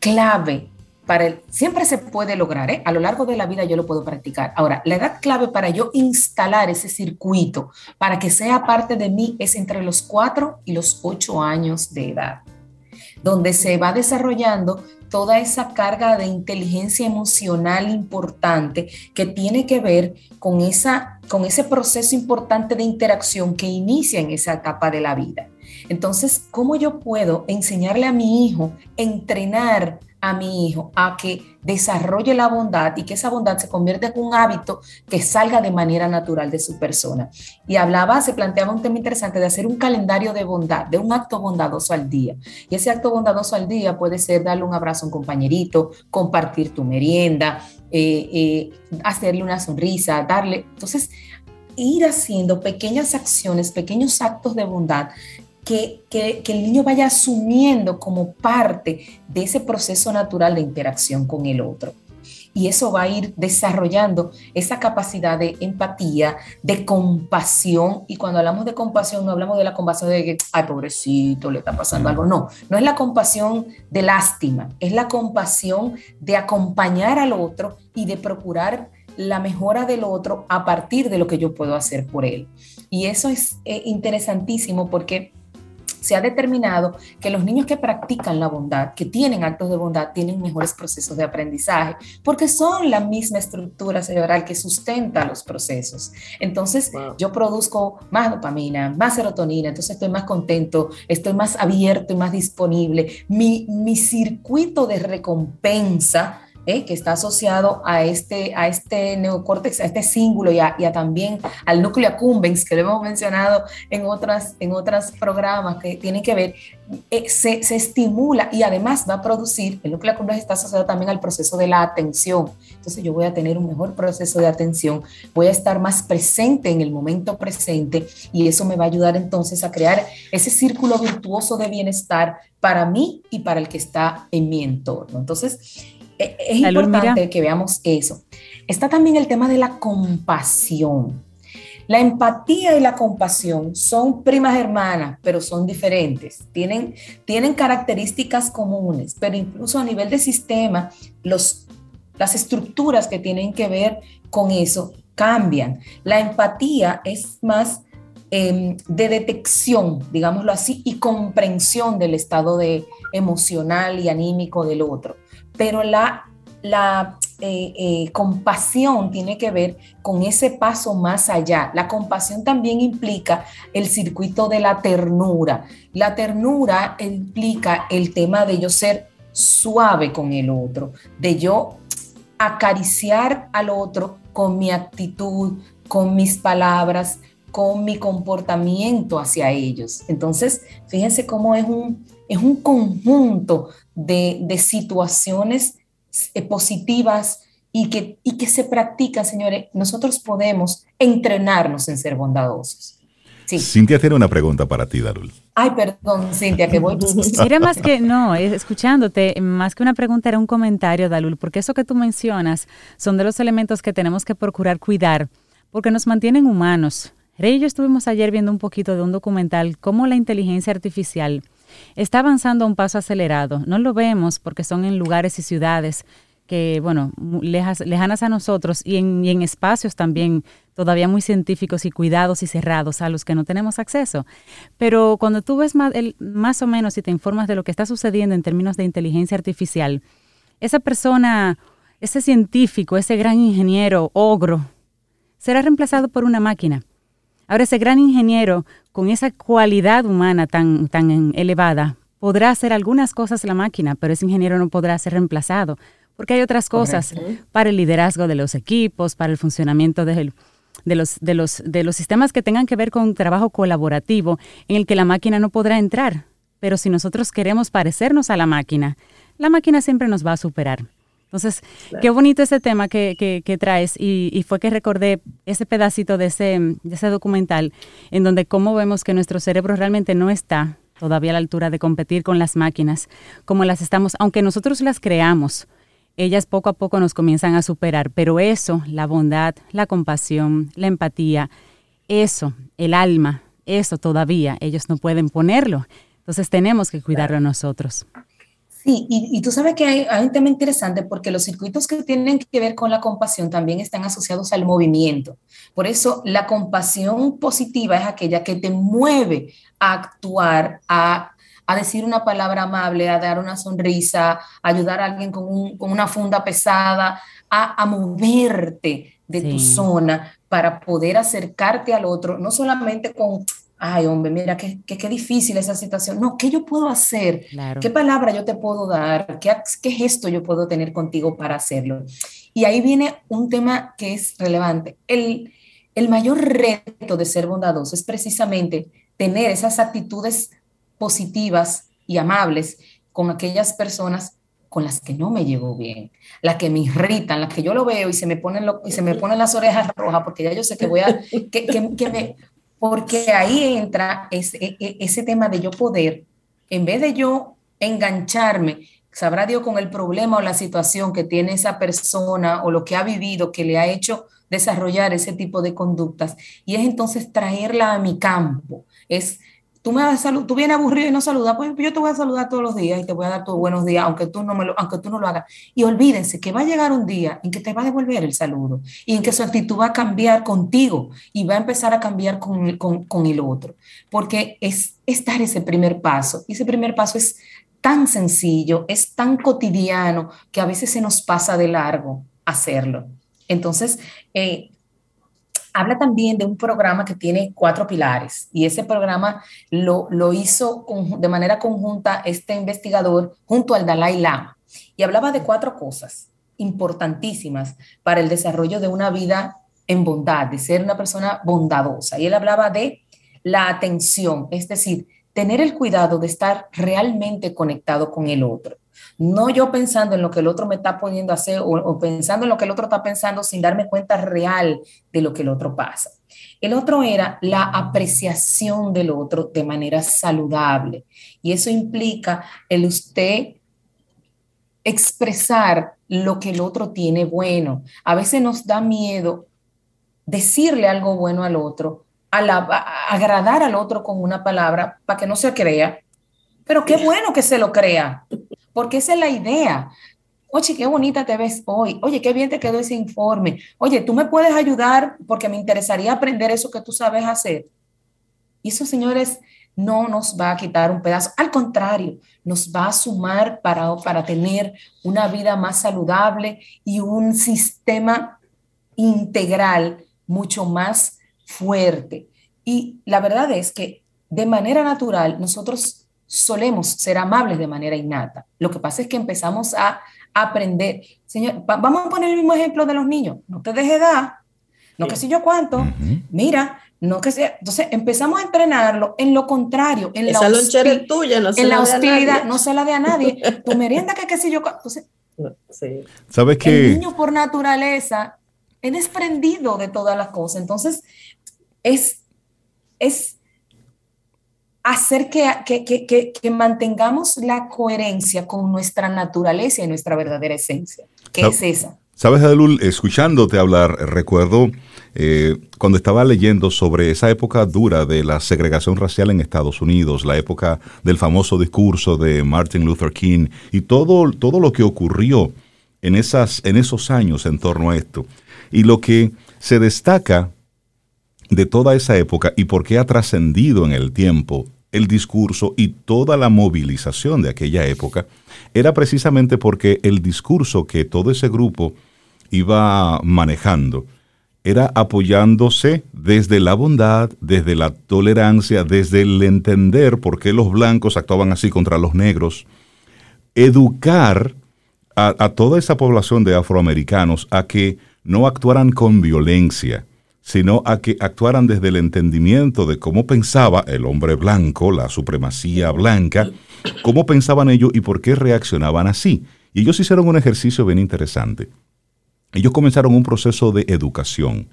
clave para el, siempre se puede lograr, ¿eh? a lo largo de la vida yo lo puedo practicar. Ahora, la edad clave para yo instalar ese circuito, para que sea parte de mí, es entre los 4 y los 8 años de edad, donde se va desarrollando toda esa carga de inteligencia emocional importante que tiene que ver con, esa, con ese proceso importante de interacción que inicia en esa etapa de la vida. Entonces, ¿cómo yo puedo enseñarle a mi hijo, entrenar a mi hijo a que desarrolle la bondad y que esa bondad se convierta en un hábito que salga de manera natural de su persona. Y hablaba, se planteaba un tema interesante de hacer un calendario de bondad, de un acto bondadoso al día. Y ese acto bondadoso al día puede ser darle un abrazo a un compañerito, compartir tu merienda, eh, eh, hacerle una sonrisa, darle... Entonces, ir haciendo pequeñas acciones, pequeños actos de bondad que, el niño vaya asumiendo como parte de ese proceso natural de interacción con el otro. Y eso va a ir desarrollando esa capacidad de empatía, de compasión. Y cuando hablamos de compasión, no hablamos de la compasión de que, ay, pobrecito, le está pasando algo. No, no es la compasión de lástima, es la compasión de acompañar al otro y de procurar la mejora del otro a partir de lo que yo puedo hacer por él. Y eso es eh, interesantísimo porque se ha determinado que los niños que practican la bondad, que tienen actos de bondad, tienen mejores procesos de aprendizaje, porque son la misma estructura cerebral que sustenta los procesos. Entonces, yo produzco más dopamina, más serotonina, entonces estoy más contento, estoy más abierto y más disponible. Mi, mi circuito de recompensa ¿eh? que está asociado a este, a este neocórtex, a este símbolo y a, también al núcleo accumbens, que lo hemos mencionado en otras, en otros programas que tienen que ver, eh, se, se, estimula y además va a producir, el núcleo accumbens está asociado también al proceso de la atención. Entonces yo voy a tener un mejor proceso de atención, voy a estar más presente en el momento presente y eso me va a ayudar entonces a crear ese círculo virtuoso de bienestar para mí y para el que está en mi entorno. Entonces, e, es importante que veamos eso. Está también el tema de la compasión. La empatía y la compasión son primas hermanas, pero son diferentes. Tienen, tienen características comunes, pero incluso a nivel de sistema, los, las estructuras que tienen que ver con eso cambian. La empatía es más em, de detección, digámoslo así, y comprensión del estado de emocional y anímico del otro pero la, eh, eh, compasión tiene que ver con ese paso más allá. La compasión también implica el circuito de la ternura. La ternura implica el tema de yo ser suave con el otro, de yo acariciar al otro con mi actitud, con mis palabras, con mi comportamiento hacia ellos. Entonces, fíjense cómo es un, es un conjunto de, situaciones eh, positivas y que, y que se practican, señores. Nosotros podemos entrenarnos en ser bondadosos. Sí. Cintia tiene una pregunta para ti, Darul. Ay, perdón, Cintia, que voy. Mira, más que, no, escuchándote, más que una pregunta era un comentario, Dalul, porque eso que tú mencionas son de los elementos que tenemos que procurar cuidar, porque nos mantienen humanos. Rey y yo estuvimos ayer viendo un poquito de un documental, cómo la inteligencia artificial está avanzando a un paso acelerado. No lo vemos porque son en lugares y ciudades que, bueno, lejanas a nosotros y en, espacios también todavía muy científicos y cuidados y cerrados a los que no tenemos acceso. Pero cuando tú ves más, más o menos y te informas de lo que está sucediendo en términos de inteligencia artificial, esa persona, ese científico, ese gran ingeniero, ogro, será reemplazado por una máquina. Ahora ese gran ingeniero con esa cualidad humana tan, tan elevada podrá hacer algunas cosas la máquina, pero ese ingeniero no podrá ser reemplazado porque hay otras cosas para el liderazgo de los equipos, para el funcionamiento de, los, de, los, de los sistemas que tengan que ver con trabajo colaborativo en el que la máquina no podrá entrar. Pero si nosotros queremos parecernos a la máquina, la máquina siempre nos va a superar. Entonces, qué bonito ese tema que, que, traes y, fue que recordé ese pedacito de ese, de ese documental en donde cómo vemos que nuestro cerebro realmente no está todavía a la altura de competir con las máquinas como las estamos, aunque nosotros las creamos, ellas poco a poco nos comienzan a superar, pero eso, la bondad, la compasión, la empatía, eso, el alma, eso todavía ellos no pueden ponerlo. Entonces tenemos que cuidarlo nosotros. Sí, y, tú sabes que hay, hay, un tema interesante porque los circuitos que tienen que ver con la compasión también están asociados al movimiento. Por eso la compasión positiva es aquella que te mueve a actuar, a a decir una palabra amable, a dar una sonrisa, a ayudar a alguien con, una funda pesada, a, moverte de tu zona para poder acercarte al otro, no solamente con, ay hombre, mira, qué, qué, difícil esa situación, no, ¿qué yo puedo hacer? ¿Qué palabra yo te puedo dar? ¿Qué, ¿Qué gesto yo puedo tener contigo para hacerlo? Y ahí viene un tema que es relevante. El, el mayor reto de ser bondadoso es precisamente tener esas actitudes positivas y amables con aquellas personas con las que no me llevo bien, las que me irritan, las que yo lo veo y se me ponen, lo, y se me ponen las orejas rojas porque ya yo sé que voy a, que, que, me, porque ahí entra ese, e, e, ese tema de yo poder, en vez de yo engancharme, sabrá Dios con el problema o la situación que tiene esa persona o lo que ha vivido que le ha hecho desarrollar ese tipo de conductas, y es entonces traerla a mi campo, es tú me vas a tú vienes aburrido y no saludas, pues yo te voy a saludar todos los días y te voy a dar tus buenos días, aunque tú no me lo, aunque tú no lo hagas. Y olvídense que va a llegar un día en que te va a devolver el saludo y en que su actitud va a cambiar contigo y va a empezar a cambiar con, con, con el otro, porque es, es dar ese primer paso. Y ese primer paso es tan sencillo, es tan cotidiano que a veces se nos pasa de largo hacerlo. Entonces, eh, habla también de un programa que tiene cuatro pilares y ese programa lo, hizo de manera conjunta este investigador junto al Dalai Lama y hablaba de cuatro cosas importantísimas para el desarrollo de una vida en bondad, de ser una persona bondadosa. Y él hablaba de la atención, es decir, tener el cuidado de estar realmente conectado con el otro. No yo pensando en lo que el otro me está poniendo a hacer o, pensando en lo que el otro está pensando sin darme cuenta real de lo que el otro pasa. El otro era la apreciación del otro de manera saludable. Y eso implica el usted expresar lo que el otro tiene bueno. A veces nos da miedo decirle algo bueno al otro, agradar al otro con una palabra para que no se crea. Pero qué bueno que se lo crea porque esa es la idea. Oye, qué bonita te ves hoy. Oye, qué bien te quedó ese informe. Oye, tú me puedes ayudar porque me interesaría aprender eso que tú sabes hacer. Y eso, señores, no nos va a quitar un pedazo. Al contrario, nos va a sumar para, para tener una vida más saludable y un sistema integral mucho más fuerte. Y la verdad es que de manera natural nosotros solemos ser amables de manera innata. Lo que pasa es que empezamos a aprender. Señor, vamos a poner el mismo ejemplo de los niños. No te dejes dar, no que sé yo cuánto. Mira, no que sea. Entonces empezamos a entrenarlo en lo contrario, en Esa la tuya, no en la, hostilidad, no se la de a nadie. tu merienda que qué sé yo. Entonces, sí. ¿Sabes qué? El niño por naturaleza es desprendido de todas las cosas. Entonces, es, es hacer que, que, mantengamos la coherencia con nuestra naturaleza y nuestra verdadera esencia, que es esa. Sabes, Adelul, escuchándote hablar, recuerdo eh, cuando estaba leyendo sobre esa época dura de la segregación racial en Estados Unidos, la época del famoso discurso de Martin Luther King y todo, todo lo que ocurrió en, esas, en esos años en torno a esto. Y lo que se destaca de toda esa época y por qué ha trascendido en el tiempo el discurso y toda la movilización de aquella época, era precisamente porque el discurso que todo ese grupo iba manejando era apoyándose desde la bondad, desde la tolerancia, desde el entender por qué los blancos actuaban así contra los negros, educar a, toda esa población de afroamericanos a que no actuaran con violencia, sino a que actuaran desde el entendimiento de cómo pensaba el hombre blanco, la supremacía blanca, cómo pensaban ellos y por qué reaccionaban así. Y ellos hicieron un ejercicio bien interesante. Ellos comenzaron un proceso de educación.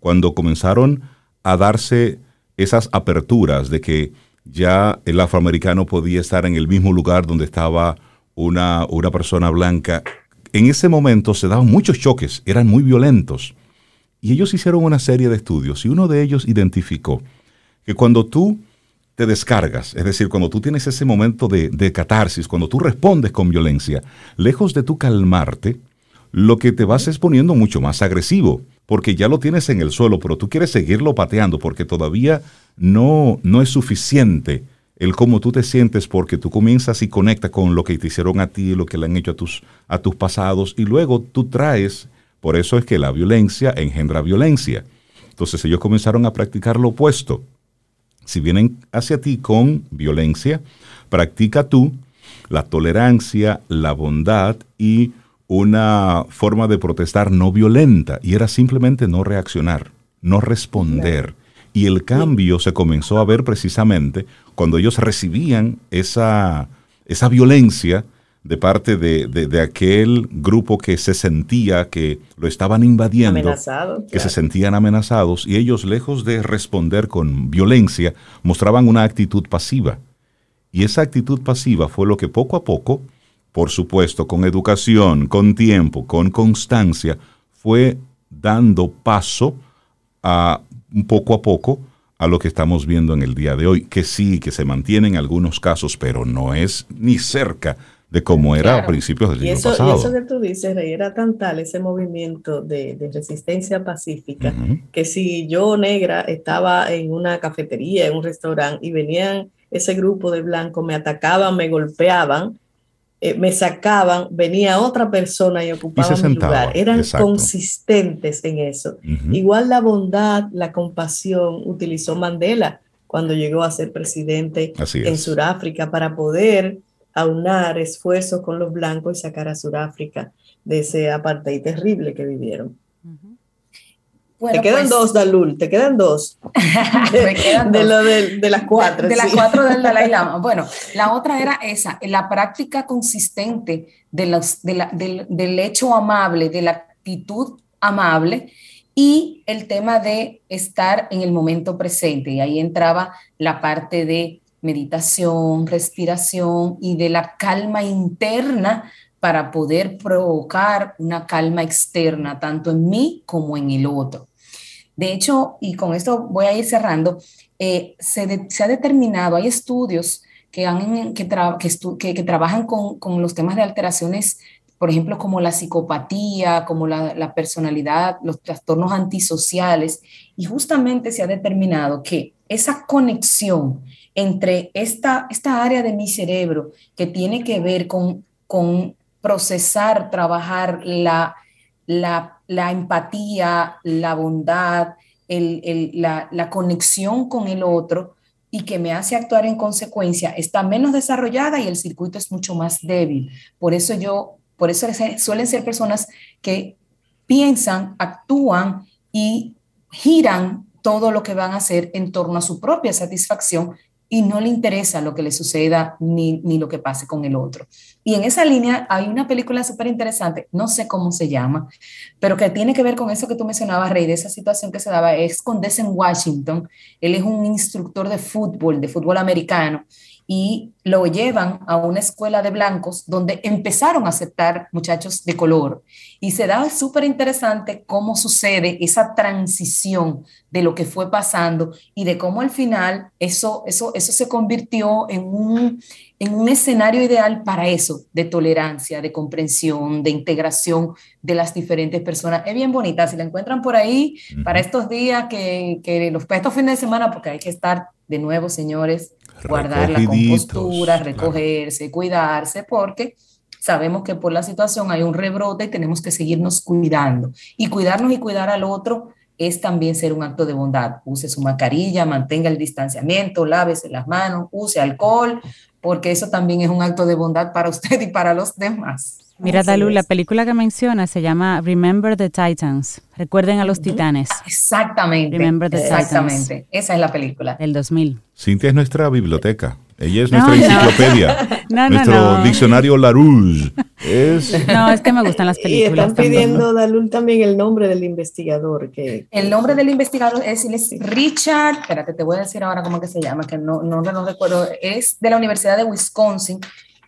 Cuando comenzaron a darse esas aperturas de que ya el afroamericano podía estar en el mismo lugar donde estaba una, una persona blanca, en ese momento se daban muchos choques, eran muy violentos. Y ellos hicieron una serie de estudios y uno de ellos identificó que cuando tú te descargas, es decir, cuando tú tienes ese momento de, de catarsis, cuando tú respondes con violencia, lejos de tú calmarte, lo que te vas es poniendo mucho más agresivo, porque ya lo tienes en el suelo, pero tú quieres seguirlo pateando porque todavía no, no es suficiente el cómo tú te sientes porque tú comienzas y conectas con lo que te hicieron a ti, lo que le han hecho a tus, a tus pasados, y luego tú traes, por eso es que la violencia engendra violencia. Entonces ellos comenzaron a practicar lo opuesto. Si vienen hacia ti con violencia, practica tú la tolerancia, la bondad y una forma de protestar no violenta, y era simplemente no reaccionar, no responder. Y el cambio se comenzó a ver precisamente cuando ellos recibían esa, esa violencia de parte de, aquel grupo que se sentía que lo estaban invadiendo, que se sentían amenazados, y ellos, lejos de responder con violencia, mostraban una actitud pasiva. Y esa actitud pasiva fue lo que poco a poco, por supuesto, con educación, con tiempo, con constancia, fue dando paso a poco a poco a lo que estamos viendo en el día de hoy, que sí, que se mantiene en algunos casos, pero no es ni cerca de cómo era a principios del siglo eso, pasado. Y eso que tú dices, Rey, era tan tal ese movimiento de, resistencia pacífica, que si yo negra estaba en una cafetería, en un restaurante, y venían ese grupo de blancos, me atacaban, me golpeaban, eh, me sacaban, venía otra persona y ocupaba mi lugar. Eran consistentes en eso. Igual la bondad, la compasión utilizó Mandela cuando llegó a ser presidente en Sudáfrica para poder aunar esfuerzos con los blancos y sacar a Sudáfrica de ese apartheid terrible que vivieron te quedan pues dos, Dalul, te quedan dos. de, Lo de, las cuatro. De, las cuatro del Dalai Lama. Bueno, la otra era esa, la práctica consistente de los, del, del hecho amable, de la actitud amable y el tema de estar en el momento presente. Y ahí entraba la parte de meditación, respiración y de la calma interna para poder provocar una calma externa, tanto en mí como en el otro. De hecho, y con esto voy a ir cerrando, eh, se, ha determinado, hay estudios que, han, que, que, trabajan con, los temas de alteraciones, por ejemplo, como la psicopatía, como la, personalidad, los trastornos antisociales, y justamente se ha determinado que esa conexión entre esta, esta área de mi cerebro que tiene que ver con, con procesar, trabajar la, la la empatía, la bondad, la, conexión con el otro y que me hace actuar en consecuencia está menos desarrollada y el circuito es mucho más débil. Por eso yo, por eso suelen ser personas que piensan, actúan y giran todo lo que van a hacer en torno a su propia satisfacción y no le interesa lo que le suceda ni, ni lo que pase con el otro. Y en esa línea hay una película súper interesante, no sé cómo se llama, pero que tiene que ver con eso que tú mencionabas, Rey, de esa situación que se daba, es con Denzel Washington. Él es un instructor de fútbol, de fútbol americano, y lo llevan a una escuela de blancos donde empezaron a aceptar muchachos de color. Y se da súper interesante cómo sucede esa transición de lo que fue pasando y de cómo al final eso, eso, eso se convirtió en un, en un escenario ideal para eso, de tolerancia, de comprensión, de integración de las diferentes personas. Es bien bonita, si la encuentran por ahí, para estos días, que, que los, para estos fines de semana, porque hay que estar de nuevo, señores, guardar la compostura, recogerse, cuidarse, porque sabemos que por la situación hay un rebrote y tenemos que seguirnos cuidando. Y cuidarnos y cuidar al otro es también ser un acto de bondad. Use su mascarilla, mantenga el distanciamiento, lávese las manos, use alcohol, porque eso también es un acto de bondad para usted y para los demás. Mira, Dalu, la película que menciona se llama Remember the Titans. Recuerden a los titanes. Exactamente. Remember the Exactamente. Esa es la película. Del 2000. Cintia es nuestra biblioteca. Ella es nuestra enciclopedia. No, nuestro diccionario Larousse. Es... No, es que me gustan las películas. Y están pidiendo, Dalul, también el nombre del investigador. Que, el nombre del investigador es, Richard, espérate, te voy a decir ahora cómo que se llama, que no, no, no recuerdo, es de la Universidad de Wisconsin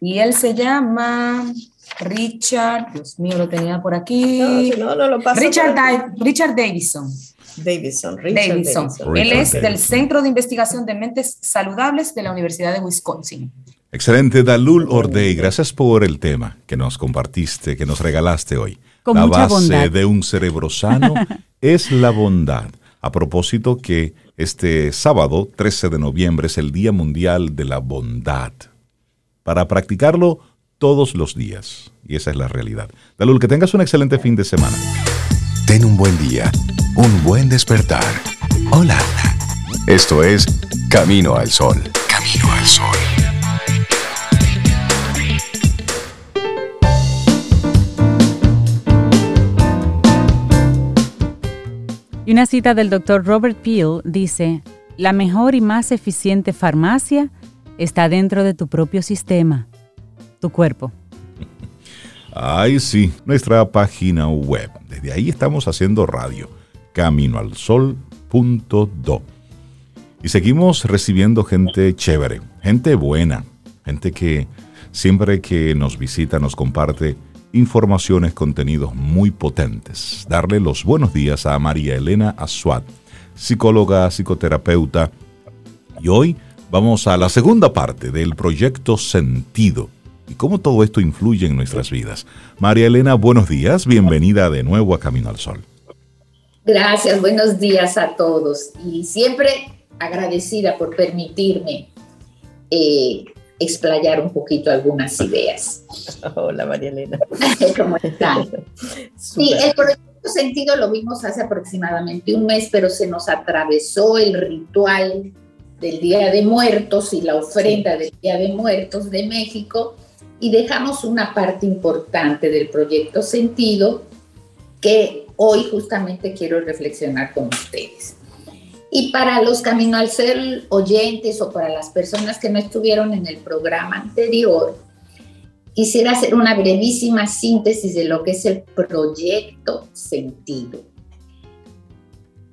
y él se llama Richard, Dios mío, lo tenía por aquí. No, no, lo Richard, Richard Davison. Davidson, Richard Davidson. Él es del Centro de Investigación de Mentes Saludables de la Universidad de Wisconsin. Excelente, Dalul Ordey, gracias por el tema que nos compartiste, que nos regalaste hoy. la base de un cerebro sano es la bondad. A propósito que este sábado 13 de noviembre es el Día Mundial de la Bondad. Para practicarlo, todos los días. Y esa es la realidad. Dalul, que tengas un excelente fin de semana. Ten un buen día, un buen despertar. Hola. Esto es Camino al Sol. Camino al Sol. Y una cita del doctor Robert Peel dice, la mejor y más eficiente farmacia está dentro de tu propio sistema tu cuerpo. Ay, sí, nuestra página web. Desde ahí estamos haciendo radio, caminoalsol.do. Y seguimos recibiendo gente chévere, gente buena, gente que siempre que nos visita nos comparte informaciones, contenidos muy potentes. Darle los buenos días a María Elena Azuat, psicóloga, psicoterapeuta. Y hoy vamos a la segunda parte del proyecto Sentido y cómo todo esto influye en nuestras vidas. María Elena, buenos días, bienvenida de nuevo a Camino al Sol. Gracias, buenos días a todos y siempre agradecida por permitirme eh, explayar un poquito algunas ideas. Hola María Elena. ¿Cómo están? Sí, el proyecto Sentido lo vimos hace aproximadamente un mes, pero se nos atravesó el ritual del Día de Muertos y la ofrenda del Día de Muertos de México y dejamos una parte importante del proyecto Sentido que hoy justamente quiero reflexionar con ustedes. Y para los Camino al Ser oyentes o para las personas que no estuvieron en el programa anterior, quisiera hacer una brevísima síntesis de lo que es el proyecto Sentido.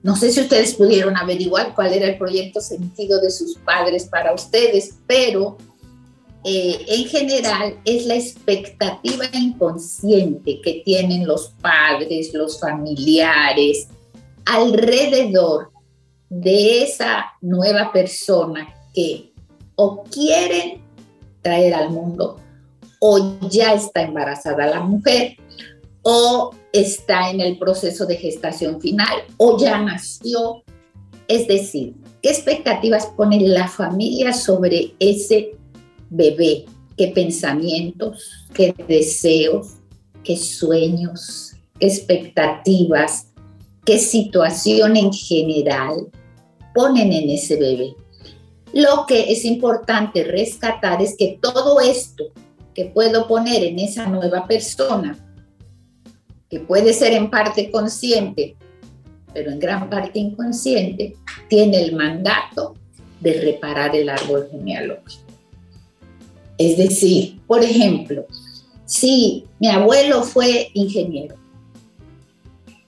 No sé si ustedes pudieron averiguar cuál era el proyecto sentido de sus padres para ustedes, pero eh, en general es la expectativa inconsciente que tienen los padres, los familiares, alrededor de esa nueva persona que o quieren traer al mundo o ya está embarazada la mujer o está en el proceso de gestación final o ya nació. Es decir, ¿qué expectativas pone la familia sobre ese bebé, qué pensamientos, qué deseos, qué sueños, qué expectativas, qué situación en general ponen en ese bebé. Lo que es importante rescatar es que todo esto que puedo poner en esa nueva persona, que puede ser en parte consciente, pero en gran parte inconsciente, tiene el mandato de reparar el árbol genealógico. Es decir, por ejemplo, si mi abuelo fue ingeniero,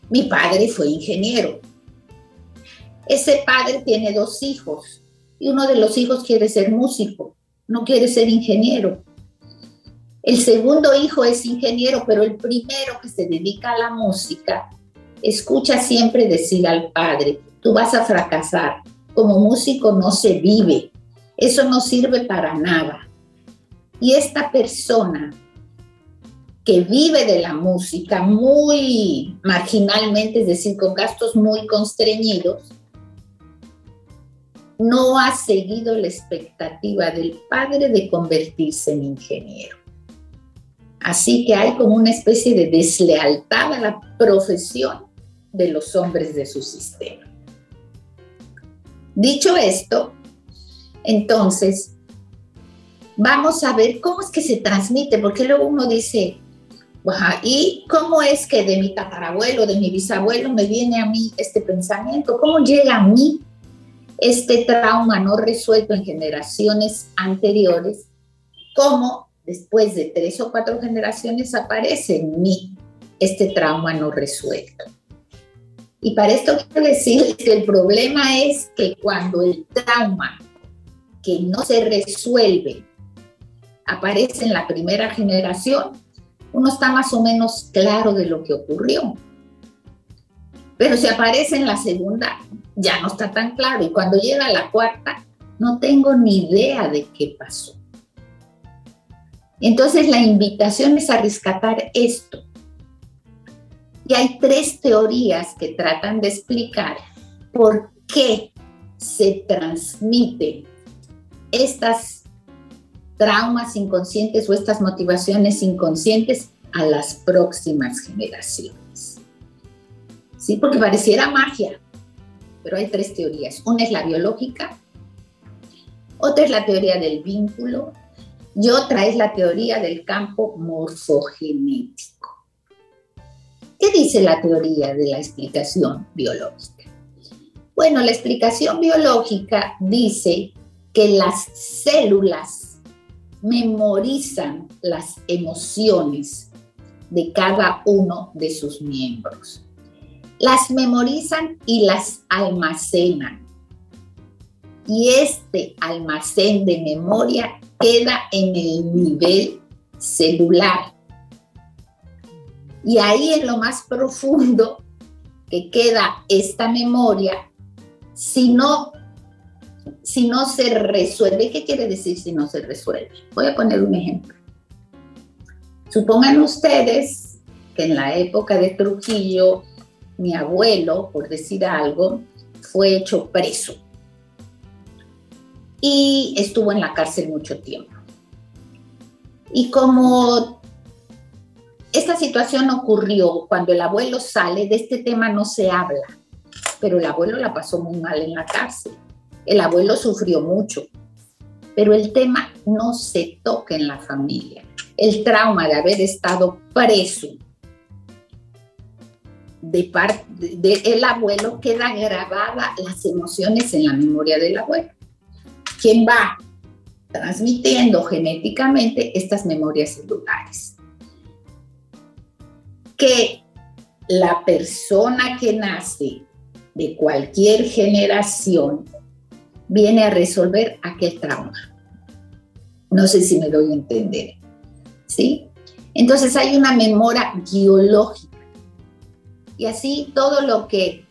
mi padre fue ingeniero, ese padre tiene dos hijos y uno de los hijos quiere ser músico, no quiere ser ingeniero. El segundo hijo es ingeniero, pero el primero que se dedica a la música escucha siempre decir al padre, tú vas a fracasar, como músico no se vive, eso no sirve para nada. Y esta persona que vive de la música muy marginalmente, es decir, con gastos muy constreñidos, no ha seguido la expectativa del padre de convertirse en ingeniero. Así que hay como una especie de deslealtad a la profesión de los hombres de su sistema. Dicho esto, entonces, vamos a ver cómo es que se transmite, porque luego uno dice, ¿y cómo es que de mi tatarabuelo, de mi bisabuelo me viene a mí este pensamiento? ¿Cómo llega a mí este trauma no resuelto en generaciones anteriores? ¿Cómo después de tres o cuatro generaciones aparece en mí este trauma no resuelto? Y para esto quiero decir que el problema es que cuando el trauma que no se resuelve aparece en la primera generación, uno está más o menos claro de lo que ocurrió. Pero si aparece en la segunda, ya no está tan claro. Y cuando llega la cuarta, no tengo ni idea de qué pasó. Entonces la invitación es a rescatar esto. Y hay tres teorías que tratan de explicar por qué se transmiten estas traumas inconscientes o estas motivaciones inconscientes a las próximas generaciones. Sí, porque pareciera magia, pero hay tres teorías. Una es la biológica, otra es la teoría del vínculo y otra es la teoría del campo morfogenético. ¿Qué dice la teoría de la explicación biológica? Bueno, la explicación biológica dice que las células memorizan las emociones de cada uno de sus miembros. Las memorizan y las almacenan. Y este almacén de memoria queda en el nivel celular. Y ahí en lo más profundo que queda esta memoria, si no si no se resuelve. ¿Qué quiere decir si no se resuelve? Voy a poner un ejemplo. Supongan ustedes que en la época de Trujillo, mi abuelo, por decir algo, fue hecho preso y estuvo en la cárcel mucho tiempo. Y como esta situación ocurrió cuando el abuelo sale, de este tema no se habla, pero el abuelo la pasó muy mal en la cárcel. El abuelo sufrió mucho, pero el tema no se toca en la familia. El trauma de haber estado preso de parte del abuelo queda grabada las emociones en la memoria del abuelo. ¿Quién va transmitiendo genéticamente estas memorias celulares. Que la persona que nace de cualquier generación viene a resolver aquel trauma. No sé si me doy a entender. ¿Sí? Entonces hay una memoria biológica. Y así todo lo que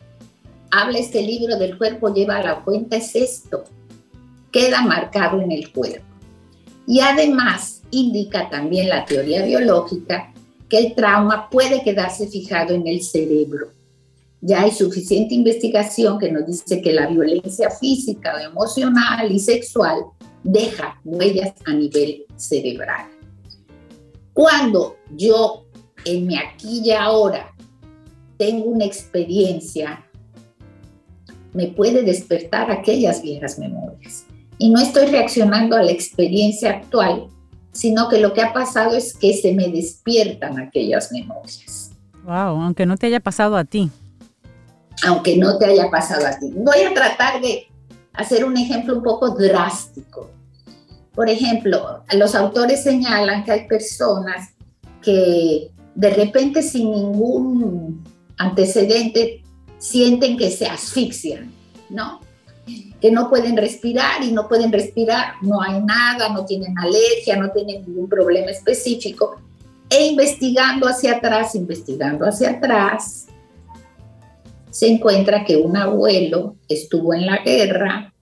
habla este libro del cuerpo lleva a la cuenta es esto. Queda marcado en el cuerpo. Y además indica también la teoría biológica que el trauma puede quedarse fijado en el cerebro ya hay suficiente investigación que nos dice que la violencia física, emocional y sexual deja huellas a nivel cerebral. Cuando yo en mi aquí y ahora tengo una experiencia, me puede despertar aquellas viejas memorias. Y no estoy reaccionando a la experiencia actual, sino que lo que ha pasado es que se me despiertan aquellas memorias. Wow, aunque no te haya pasado a ti aunque no te haya pasado a ti. Voy a tratar de hacer un ejemplo un poco drástico. Por ejemplo, los autores señalan que hay personas que de repente sin ningún antecedente sienten que se asfixian, ¿no? que no pueden respirar y no pueden respirar, no hay nada, no tienen alergia, no tienen ningún problema específico. E investigando hacia atrás, investigando hacia atrás, se encuentra que un abuelo estuvo en la guerra,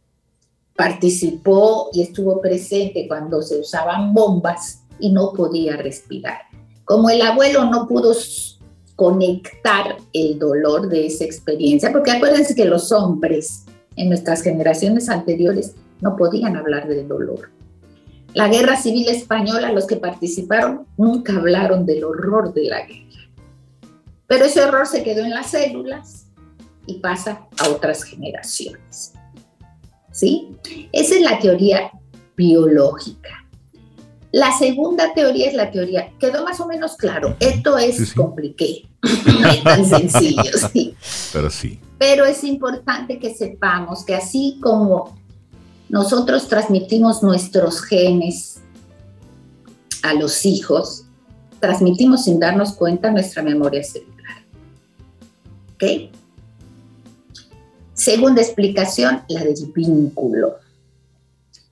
participó y estuvo presente cuando se usaban bombas y no podía respirar. Como el abuelo no pudo conectar el dolor de esa experiencia, porque acuérdense que los hombres en nuestras generaciones anteriores no podían hablar del dolor. La guerra civil española, los que participaron, nunca hablaron del horror de la guerra. Pero ese horror se quedó en las células y pasa a otras generaciones. ¿Sí? Esa es la teoría biológica. La segunda teoría es la teoría, quedó más o menos claro, esto es compliqué, no es tan sencillo, sí. Pero sí. Pero es importante que sepamos que así como nosotros transmitimos nuestros genes a los hijos, transmitimos sin darnos cuenta nuestra memoria celular. ¿Ok? Segunda explicación, la del vínculo.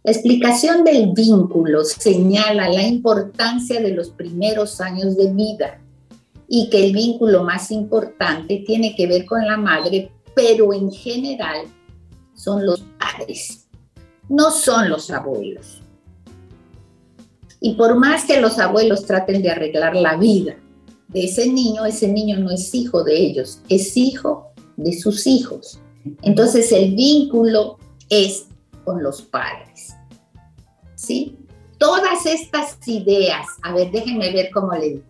La explicación del vínculo señala la importancia de los primeros años de vida y que el vínculo más importante tiene que ver con la madre, pero en general son los padres, no son los abuelos. Y por más que los abuelos traten de arreglar la vida de ese niño, ese niño no es hijo de ellos, es hijo de sus hijos. Entonces el vínculo es con los padres. ¿sí? Todas estas ideas, a ver, déjenme ver cómo le digo.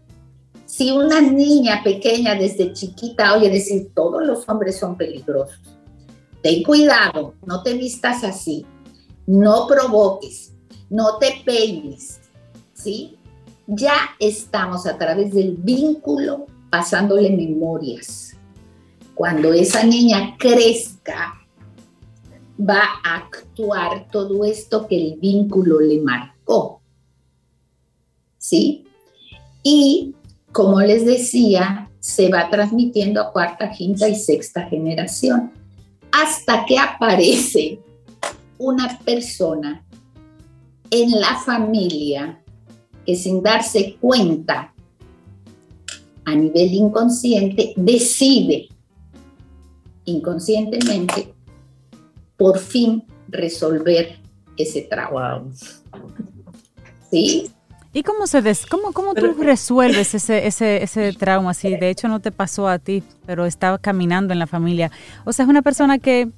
Si una niña pequeña desde chiquita oye decir, todos los hombres son peligrosos, ten cuidado, no te vistas así, no provoques, no te peines, ¿sí? Ya estamos a través del vínculo pasándole memorias. Cuando esa niña crezca, va a actuar todo esto que el vínculo le marcó. ¿Sí? Y como les decía, se va transmitiendo a cuarta, quinta y sexta generación, hasta que aparece una persona en la familia que sin darse cuenta a nivel inconsciente decide inconscientemente por fin resolver ese trauma. ¿Sí? ¿Y cómo, se des, cómo, cómo tú resuelves ese, ese, ese trauma? Si de hecho no te pasó a ti, pero estaba caminando en la familia. O sea, es una persona que,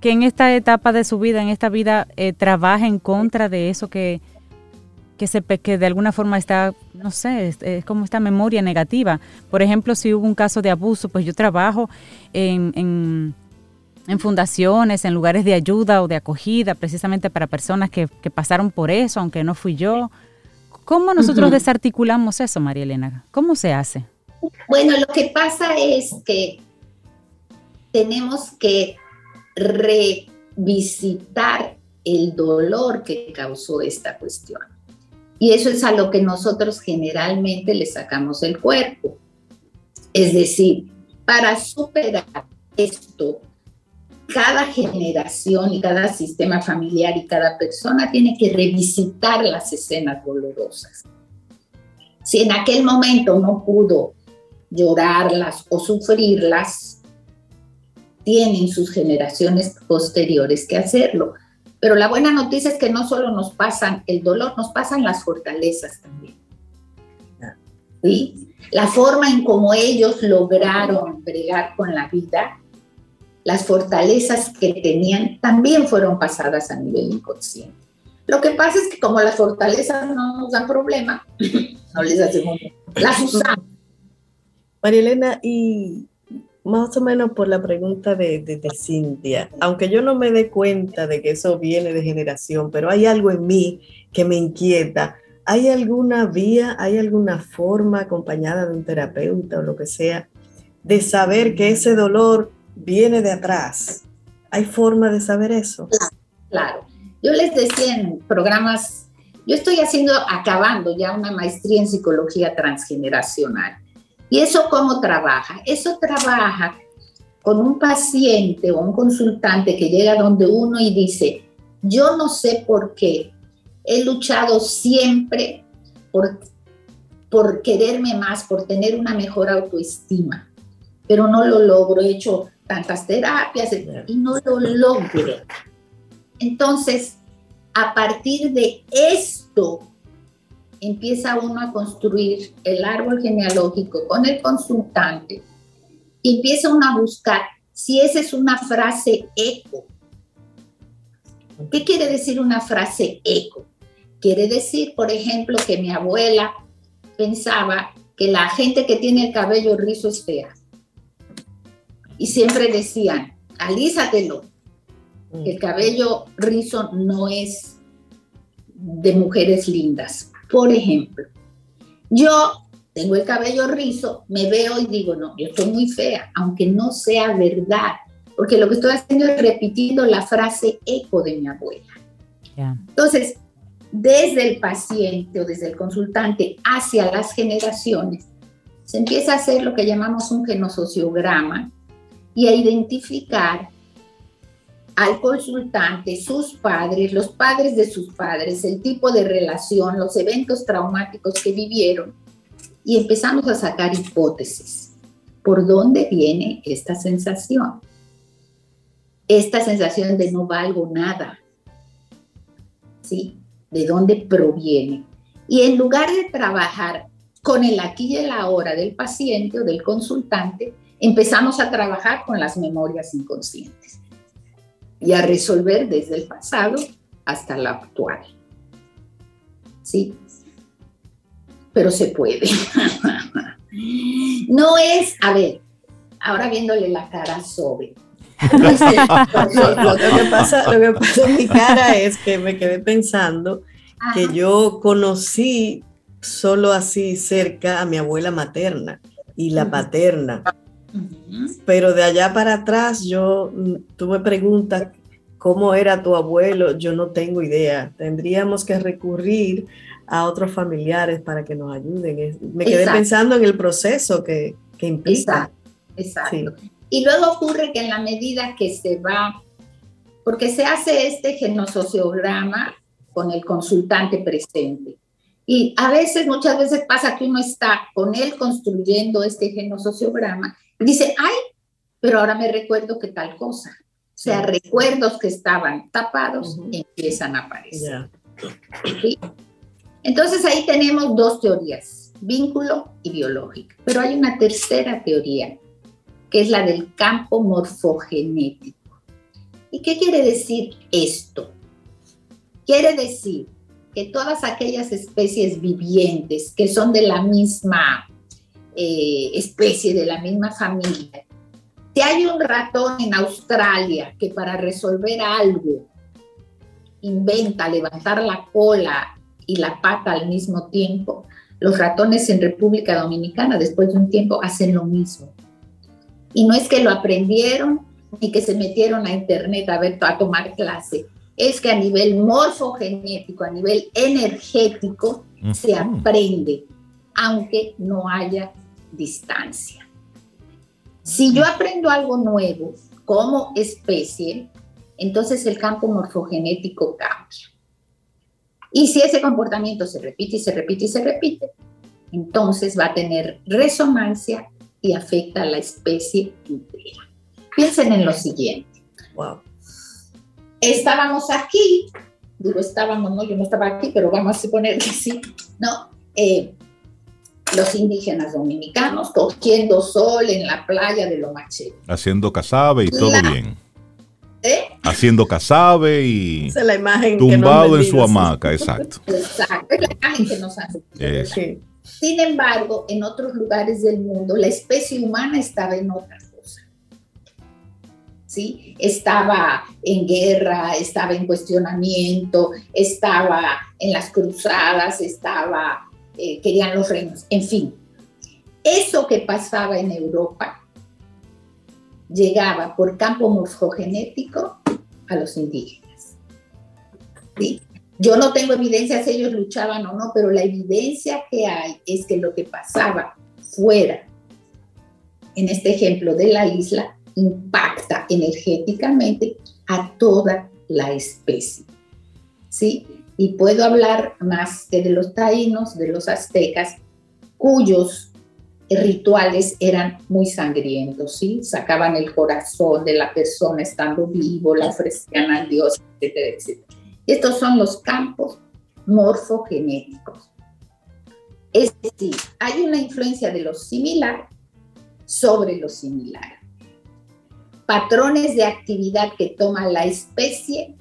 que en esta etapa de su vida, en esta vida, eh, trabaja en contra de eso que, que, se, que de alguna forma está, no sé, es, como esta memoria negativa. Por ejemplo, si hubo un caso de abuso, pues yo trabajo en en fundaciones, en lugares de ayuda o de acogida, precisamente para personas que, pasaron por eso, aunque no fui yo. ¿Cómo nosotros desarticulamos eso, María Elena? ¿Cómo se hace? Bueno, lo que pasa es que tenemos que revisitar el dolor que causó esta cuestión. Y eso es a lo que nosotros generalmente le sacamos el cuerpo. Es decir, para superar esto cada generación y cada sistema familiar y cada persona tiene que revisitar las escenas dolorosas. Si en aquel momento no pudo llorarlas o sufrirlas, tienen sus generaciones posteriores que hacerlo. Pero la buena noticia es que no solo nos pasan el dolor, nos pasan las fortalezas también. ¿Sí? La forma en cómo ellos lograron bregar con la vida las fortalezas que tenían también fueron pasadas a nivel inconsciente. Lo que pasa es que como las fortalezas no nos dan problema, no les hacemos, las usamos. María Elena, y más o menos por la pregunta de, de, de, Cintia, aunque yo no me dé cuenta de que eso viene de generación, pero hay algo en mí que me inquieta. ¿Hay alguna vía, hay alguna forma acompañada de un terapeuta o lo que sea, de saber que ese dolor viene de atrás. ¿Hay forma de saber eso? Claro, Yo les decía en programas, yo estoy haciendo, acabando ya una maestría en psicología transgeneracional. ¿Y eso cómo trabaja? Eso trabaja con un paciente o un consultante que llega donde uno y dice, yo no sé por qué, he luchado siempre por, por quererme más, por tener una mejor autoestima, pero no lo logro, he hecho tantas terapias y no lo logro. Entonces, a partir de esto, empieza uno a construir el árbol genealógico con el consultante y empieza uno a buscar si esa es una frase eco. ¿Qué quiere decir una frase eco? Quiere decir, por ejemplo, que mi abuela pensaba que la gente que tiene el cabello rizo es fea. Y siempre decían, alízatelo. El cabello rizo no es de mujeres lindas. Por ejemplo, yo tengo el cabello rizo, me veo y digo, no, yo estoy muy fea, aunque no sea verdad, porque lo que estoy haciendo es repitiendo la frase eco de mi abuela. Entonces, desde el paciente o desde el consultante hacia las generaciones, se empieza a hacer lo que llamamos un genosociograma y a identificar al consultante, sus padres, los padres de sus padres, el tipo de relación, los eventos traumáticos que vivieron y empezamos a sacar hipótesis. ¿Por dónde viene esta sensación? Esta sensación de no valgo nada. ¿Sí? ¿De dónde proviene? Y en lugar de trabajar con el aquí y el ahora del paciente o del consultante, empezamos a trabajar con las memorias inconscientes y a resolver desde el pasado hasta lo actual. ¿Sí? Pero se puede. no es, a ver, ahora viéndole la cara sobre. lo, que pasa, lo que pasa en mi cara es que me quedé pensando que yo conocí solo así cerca a mi abuela materna y la paterna. Pero de allá para atrás yo mm, tuve preguntas, ¿cómo era tu abuelo? Yo no tengo idea. Tendríamos que recurrir a otros familiares para que nos ayuden. Me quedé pensando en el proceso que, que implica. Exacto. Y luego ocurre que en la medida que se va, porque se hace este genosociograma con el consultante presente. Y a veces, muchas veces pasa que uno está con él construyendo este genosociograma Dice, ay, pero ahora me recuerdo que tal cosa. O sea, recuerdos que estaban tapados empiezan a aparecer. Entonces ahí tenemos dos teorías, vínculo y biológica. Pero hay una tercera teoría, que es la del campo morfogenético. ¿Y qué quiere decir esto? Quiere decir que todas aquellas especies vivientes que son de la misma eh, especie de la misma familia. Si hay un ratón en Australia que para resolver algo inventa levantar la cola y la pata al mismo tiempo, los ratones en República Dominicana después de un tiempo hacen lo mismo. Y no es que lo aprendieron ni que se metieron a internet a ver a tomar clase, es que a nivel morfogenético, a nivel energético, se aprende, aunque no haya distancia. Si yo aprendo algo nuevo como especie, entonces el campo morfogenético cambia. Y si ese comportamiento se repite y se repite y se repite, entonces va a tener resonancia y afecta a la especie entera. Piensen en lo siguiente. Wow. Estábamos aquí, digo estábamos, no, yo no estaba aquí, pero vamos a suponer que sí, ¿no? Eh, los indígenas dominicanos cogiendo sol en la playa de Lomacheo. Haciendo casabe y todo bien. ¿Eh? Haciendo casabe y Esa es la imagen tumbado en su hamaca, exacto. Exacto, es la imagen que nos hace. Sin embargo, en otros lugares del mundo, la especie humana estaba en otra cosa. ¿Sí? Estaba en guerra, estaba en cuestionamiento, estaba en las cruzadas, estaba eh, querían los reinos, en fin. Eso que pasaba en Europa llegaba por campo morfogenético a los indígenas. Yo no tengo evidencia si ellos luchaban o no, pero la evidencia que hay es que lo que pasaba fuera, en este ejemplo de la isla, impacta energéticamente a toda la especie. ¿Sí? Y puedo hablar más que de los taínos, de los aztecas, cuyos rituales eran muy sangrientos, ¿sí? Sacaban el corazón de la persona estando vivo, la ofrecían al Dios, etcétera, etcétera. Estos son los campos morfogenéticos. Es decir, hay una influencia de lo similar sobre lo similar. Patrones de actividad que toma la especie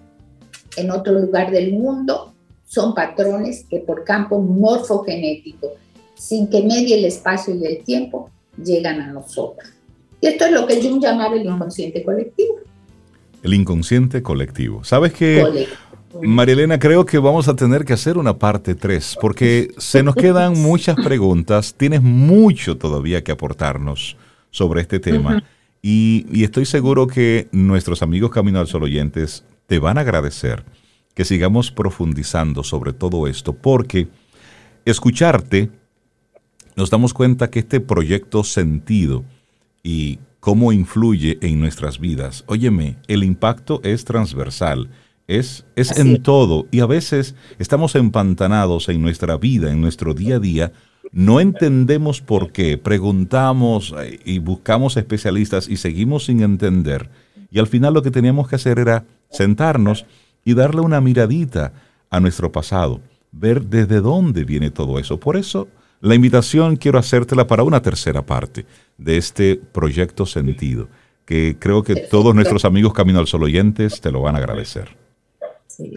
en otro lugar del mundo son patrones que por campo morfogenético, sin que medie el espacio y el tiempo, llegan a nosotros. Y esto es lo que Jung llamaba el inconsciente colectivo. El inconsciente colectivo. ¿Sabes qué? Marielena, creo que vamos a tener que hacer una parte 3 porque se nos quedan muchas preguntas. Tienes mucho todavía que aportarnos sobre este tema. y, y, estoy seguro que nuestros amigos Camino al Sol oyentes te van a agradecer que sigamos profundizando sobre todo esto, porque escucharte nos damos cuenta que este proyecto sentido y cómo influye en nuestras vidas, óyeme, el impacto es transversal, es, es en todo y a veces estamos empantanados en nuestra vida, en nuestro día a día, no entendemos por qué, preguntamos eh, y buscamos especialistas y seguimos sin entender. Y al final lo que teníamos que hacer era sentarnos y darle una miradita a nuestro pasado, ver desde dónde viene todo eso. Por eso, la invitación quiero hacértela para una tercera parte de este proyecto Sentido, que creo que todos nuestros amigos Camino al Sol oyentes te lo van a agradecer.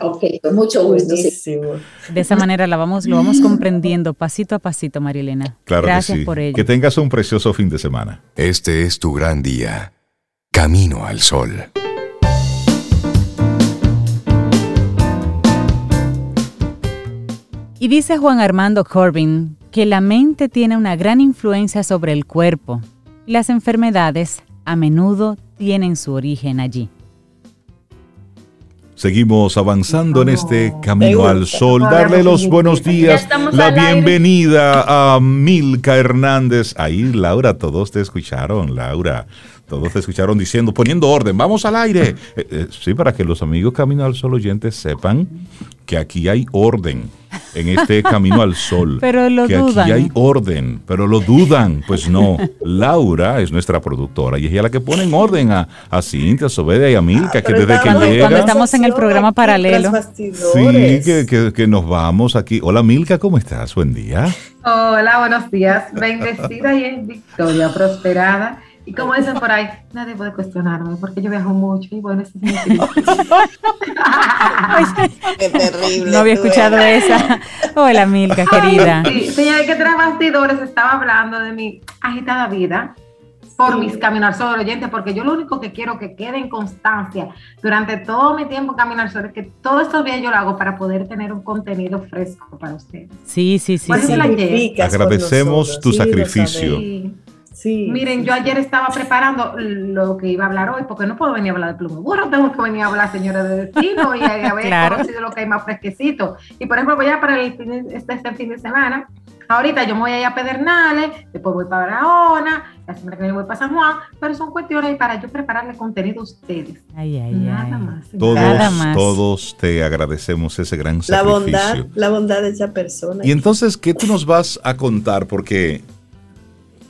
Ok, con mucho gusto. De esa manera la vamos, lo vamos comprendiendo pasito a pasito, Marilena. Claro Gracias que sí. por ello. Que tengas un precioso fin de semana. Este es tu gran día. Camino al sol. Y dice Juan Armando Corbin que la mente tiene una gran influencia sobre el cuerpo y las enfermedades a menudo tienen su origen allí. Seguimos avanzando en este camino al sol. Darle los buenos días, la bienvenida a Milka Hernández. Ahí, Laura, todos te escucharon, Laura. Todos te escucharon diciendo, poniendo orden, vamos al aire. Eh, eh, sí, para que los amigos Camino al Sol oyentes sepan que aquí hay orden en este Camino al Sol. Pero lo que dudan. aquí hay orden, pero lo dudan. Pues no, Laura es nuestra productora y es ella la que pone en orden a, a Cintia, a Sobedia y a Milka, que pero desde que estamos- Cuando llega... estamos en el programa paralelo. Sí, que, que- que nos vamos aquí. Hola Milka, ¿cómo estás? Buen día. Hola, buenos días. Bendecida y en victoria, prosperada. Y como dicen por ahí, nadie puede cuestionarme porque yo viajo mucho y bueno, ese es mi equilibrio. Qué terrible. No había escuchado eres. esa. Hola, Milka, querida. Sí, señora, que tras bastidores estaba hablando de mi agitada vida por mis Caminar Sol oyentes, porque yo lo único que quiero que quede en constancia durante todo mi tiempo Caminar Sol es que todos estos días yo lo hago para poder tener un contenido fresco para ustedes. Sí, sí, sí, sí. Agradecemos tu sí, sacrificio. Sí. Miren, yo ayer estaba preparando lo que iba a hablar hoy, porque no puedo venir a hablar de pluma burro, tengo que venir a hablar, señora de destino, y a, a ver Claro. conocido lo que hay más fresquecito. Y por ejemplo, voy a para el fin de- este, este fin de semana. Ahorita yo me voy a ir a Pedernales, después voy para Barahona, la semana que viene voy para San Juan, pero son cuestiones para yo prepararle contenido a ustedes. Ay, ay, Nada ay. más. Nada Todos, más. todos te agradecemos ese gran La sacrificio. bondad, la bondad de esa persona. Y entonces, ¿qué tú nos vas a contar? Porque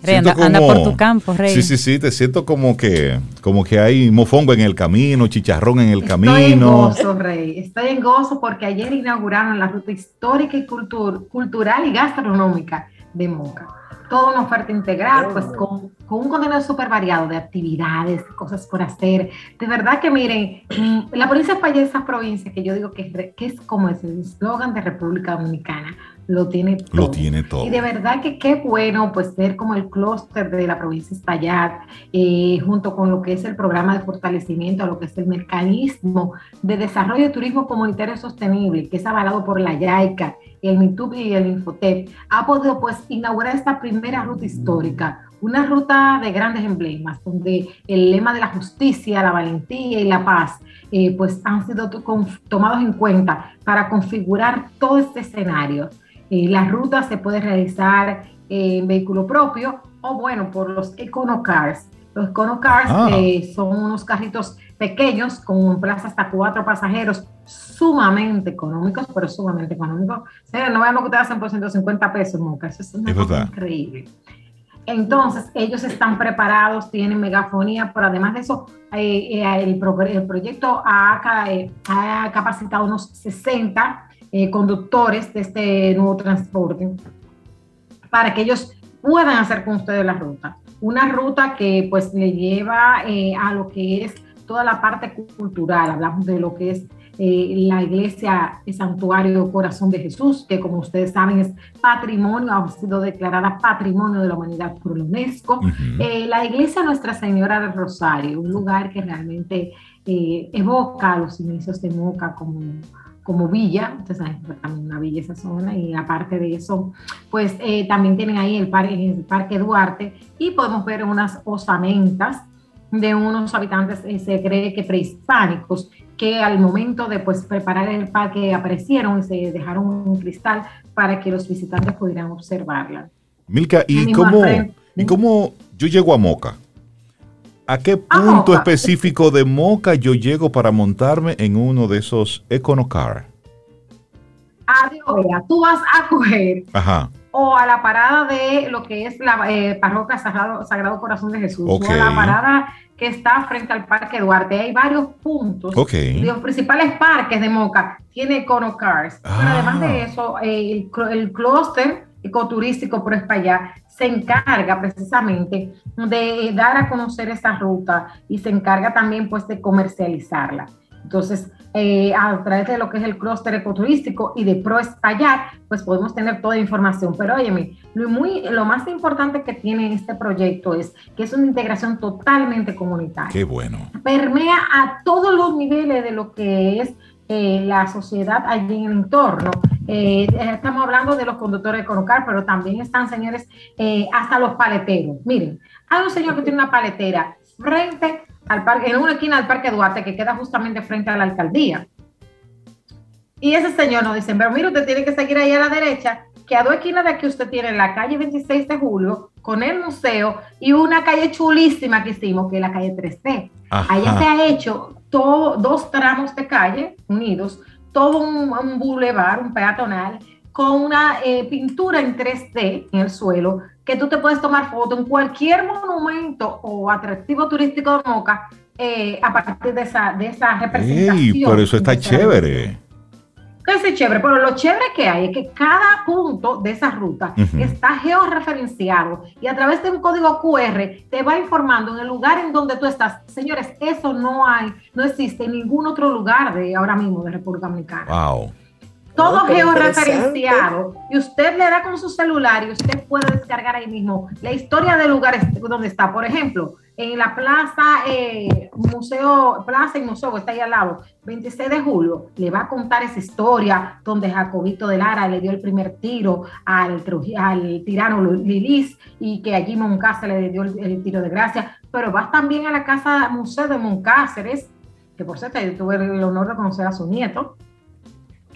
Rey, siento anda, anda como- por tu campo, Rey. Sí, sí, sí, te siento como que, como que hay mofongo en el camino, chicharrón en el Estoy en camino. gozo, Rey. Estoy en gozo porque ayer inauguraron la ruta histórica y cultur- cultural y gastronómica de Moca. Toda una oferta integral, pues con, con un contenido súper variado de actividades, cosas por hacer. De verdad que miren, mm, la provincia de España es esa provincia que yo digo que, que es como es el eslogan de República Dominicana. Lo tiene todo. Lo tiene todo. Y de verdad que qué bueno pues ver como el clúster de la provincia de Espaillat, eh, junto con lo que es el programa de fortalecimiento, lo que es el mecanismo de desarrollo de turismo comunitario sostenible, que es avalado por la YAICA, el MITUB y el Infotep, ha podido pues inaugurar esta primera ruta histórica, una ruta de grandes emblemas, donde el lema de la justicia, la valentía y la paz, eh, pues han sido tomados en cuenta para configurar todo este escenario. Eh, la ruta se puede realizar eh, en vehículo propio o bueno, por los EconoCars. Los Econocars ah. eh, son unos carritos pequeños con plaza hasta cuatro pasajeros, sumamente económicos, pero sumamente económicos. no veamos que ustedes hacen por 150 pesos, Moca, eso es una cosa increíble. Entonces, ellos están preparados, tienen megafonía, pero además de eso, eh, eh, el, proyecto ha, ha, capacitado unos 60 conductores de este nuevo transporte para que ellos puedan hacer con ustedes la ruta. Una ruta que pues le lleva eh, a lo que es toda la parte cultural, hablamos de lo que es eh, la iglesia el Santuario Corazón de Jesús, que como ustedes saben es patrimonio, ha sido declarada patrimonio de la humanidad por la UNESCO. Eh, la iglesia Nuestra Señora del Rosario, un lugar que realmente evoca los inicios de Moca como como villa, entonces también una villa esa zona y aparte de eso, pues eh, también tienen ahí el parque, el parque Duarte y podemos ver unas osamentas de unos habitantes, eh, se cree que prehispánicos, que al momento de pues, preparar el parque aparecieron y se dejaron un cristal para que los visitantes pudieran observarla. Milka, ¿y cómo, ¿y cómo yo llego a Moca? ¿A qué punto específico de Moca yo llego para montarme en uno de esos Econocar? Adiós, tú vas a coger o a la parada de lo que es la eh, parroquia Sagrado, Corazón de Jesús, o a la parada que está frente al Parque Duarte. Hay varios puntos. Los principales parques de Moca tiene Econocars. Pero además de ah. eso, el, el clúster ecoturístico por España se encarga precisamente de dar a conocer esa ruta y se encarga también pues de comercializarla. Entonces, eh, a través de lo que es el clúster ecoturístico y de Pro Estallar, pues podemos tener toda la información. Pero óyeme, lo, muy, lo más importante que tiene este proyecto es que es una integración totalmente comunitaria. Qué bueno. Permea a todos los niveles de lo que es eh, la sociedad allí en el entorno. Eh, estamos hablando de los conductores de Conocar, pero también están, señores, eh, hasta los paleteros. Miren, hay un señor que tiene una paletera frente al parque, en una esquina del Parque Duarte, que queda justamente frente a la alcaldía. Y ese señor nos dice, pero mire, usted tiene que seguir ahí a la derecha, que a dos esquinas de aquí usted tiene la calle 26 de julio con el museo y una calle chulísima que hicimos, que es la calle 3C. Allá se ha hecho todo, dos tramos de calle unidos, todo un, un bulevar, un peatonal, con una eh, pintura en 3D en el suelo, que tú te puedes tomar foto en cualquier monumento o atractivo turístico de Moca eh, a partir de esa, de esa representación. ¡Ey! Pero eso está chévere es chévere, pero lo chévere que hay es que cada punto de esa ruta está georreferenciado y a través de un código QR te va informando en el lugar en donde tú estás. Señores, eso no hay, no existe en ningún otro lugar de ahora mismo de República Dominicana. Wow todo georreferenciado. y usted le da con su celular y usted puede descargar ahí mismo la historia del lugar donde está. Por ejemplo, en la plaza, eh, museo, plaza y museo, está ahí al lado, 26 de julio, le va a contar esa historia donde Jacobito de Lara le dio el primer tiro al, al tirano Lilis y que allí Moncáceres le dio el, tiro de gracia, pero vas también a la casa museo de Moncáceres, que por cierto yo tuve el honor de conocer a su nieto,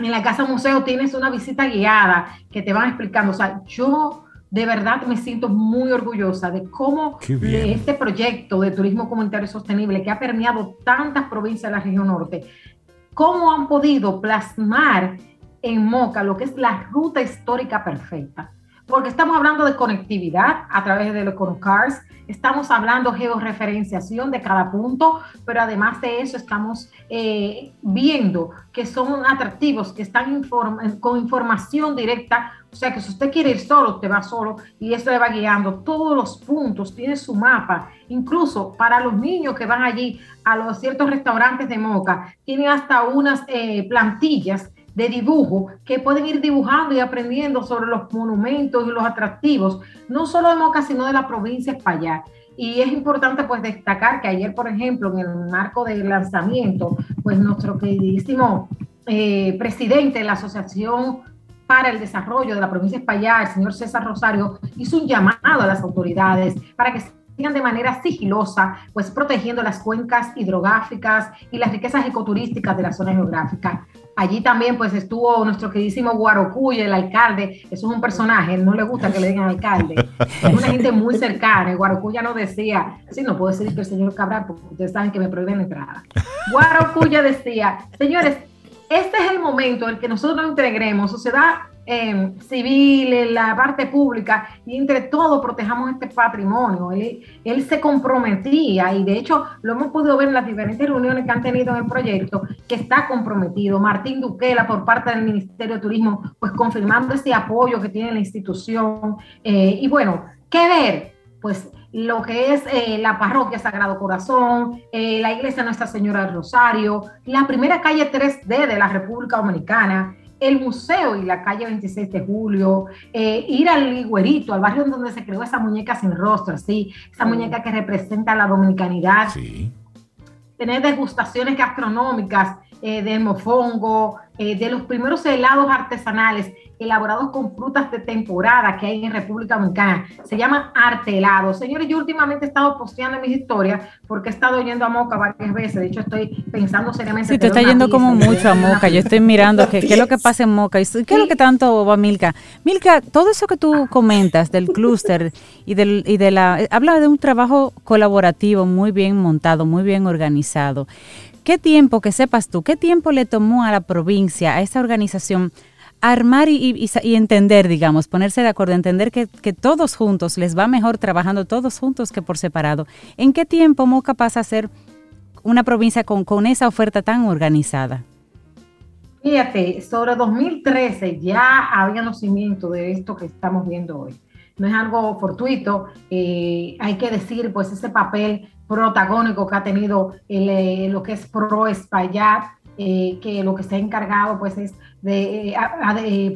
en la Casa Museo tienes una visita guiada que te van explicando. O sea, yo de verdad me siento muy orgullosa de cómo este proyecto de turismo comunitario sostenible que ha permeado tantas provincias de la región norte, cómo han podido plasmar en Moca lo que es la ruta histórica perfecta porque estamos hablando de conectividad a través de los Cars, estamos hablando georreferenciación de cada punto, pero además de eso estamos eh, viendo que son atractivos, que están con información directa, o sea que si usted quiere ir solo, te va solo y eso le va guiando todos los puntos, tiene su mapa, incluso para los niños que van allí a los ciertos restaurantes de Moca, tienen hasta unas eh, plantillas de dibujo que pueden ir dibujando y aprendiendo sobre los monumentos y los atractivos, no solo de Moca, sino de la provincia España. Y es importante pues destacar que ayer, por ejemplo, en el marco del lanzamiento, pues nuestro queridísimo eh, presidente de la Asociación para el Desarrollo de la provincia España, el señor César Rosario, hizo un llamado a las autoridades para que hacían de manera sigilosa, pues protegiendo las cuencas hidrográficas y las riquezas ecoturísticas de la zona geográfica. Allí también pues estuvo nuestro queridísimo Guarocuya, el alcalde, eso es un personaje, no le gusta que le digan alcalde, es una gente muy cercana, el Guarocuya no decía, sí, no puedo decir que el señor Cabral, porque ustedes saben que me prohíben la entrada. Guarocuya decía, señores, este es el momento en que nosotros nos integremos, sociedad eh, civil, en la parte pública, y entre todos protejamos este patrimonio. Él, él, se comprometía, y de hecho lo hemos podido ver en las diferentes reuniones que han tenido en el proyecto, que está comprometido. Martín Duquela, por parte del Ministerio de Turismo, pues confirmando ese apoyo que tiene la institución. Eh, y bueno, ¿qué ver? Pues lo que es eh, la parroquia Sagrado Corazón, eh, la iglesia Nuestra Señora del Rosario, la primera calle 3D de la República Dominicana, el museo y la calle 26 de julio, eh, ir al Ligüerito, al barrio donde se creó esa muñeca sin rostro, ¿sí? esa muñeca que representa la dominicanidad. Tener degustaciones gastronómicas de mofongo, de los primeros helados artesanales elaborados con frutas de temporada que hay en República Dominicana. Se llaman artelados. Señores, yo últimamente he estado posteando mis historias porque he estado yendo a Moca varias veces. De hecho, estoy pensando seriamente. Sí, te está yendo como mucho a Moca. Yo estoy mirando qué, es lo que pasa en Moca. ¿Y qué es lo que tanto va Milka? Milka, todo eso que tú comentas del clúster y, del, y de la... Habla de un trabajo colaborativo muy bien montado, muy bien organizado. ¿Qué tiempo, que sepas tú, qué tiempo le tomó a la provincia, a esta organización, armar y, entender, digamos, ponerse de acuerdo, entender que, todos juntos les va mejor trabajando todos juntos que por separado. ¿En qué tiempo Moca pasa a ser una provincia con, con esa oferta tan organizada? Fíjate, sobre 2013 ya había conocimiento de esto que estamos viendo hoy. No es algo fortuito, eh, hay que decir, pues, ese papel protagónico que ha tenido eh, lo que es Pro Espaillat, eh, que lo que se ha encargado pues es de, eh, de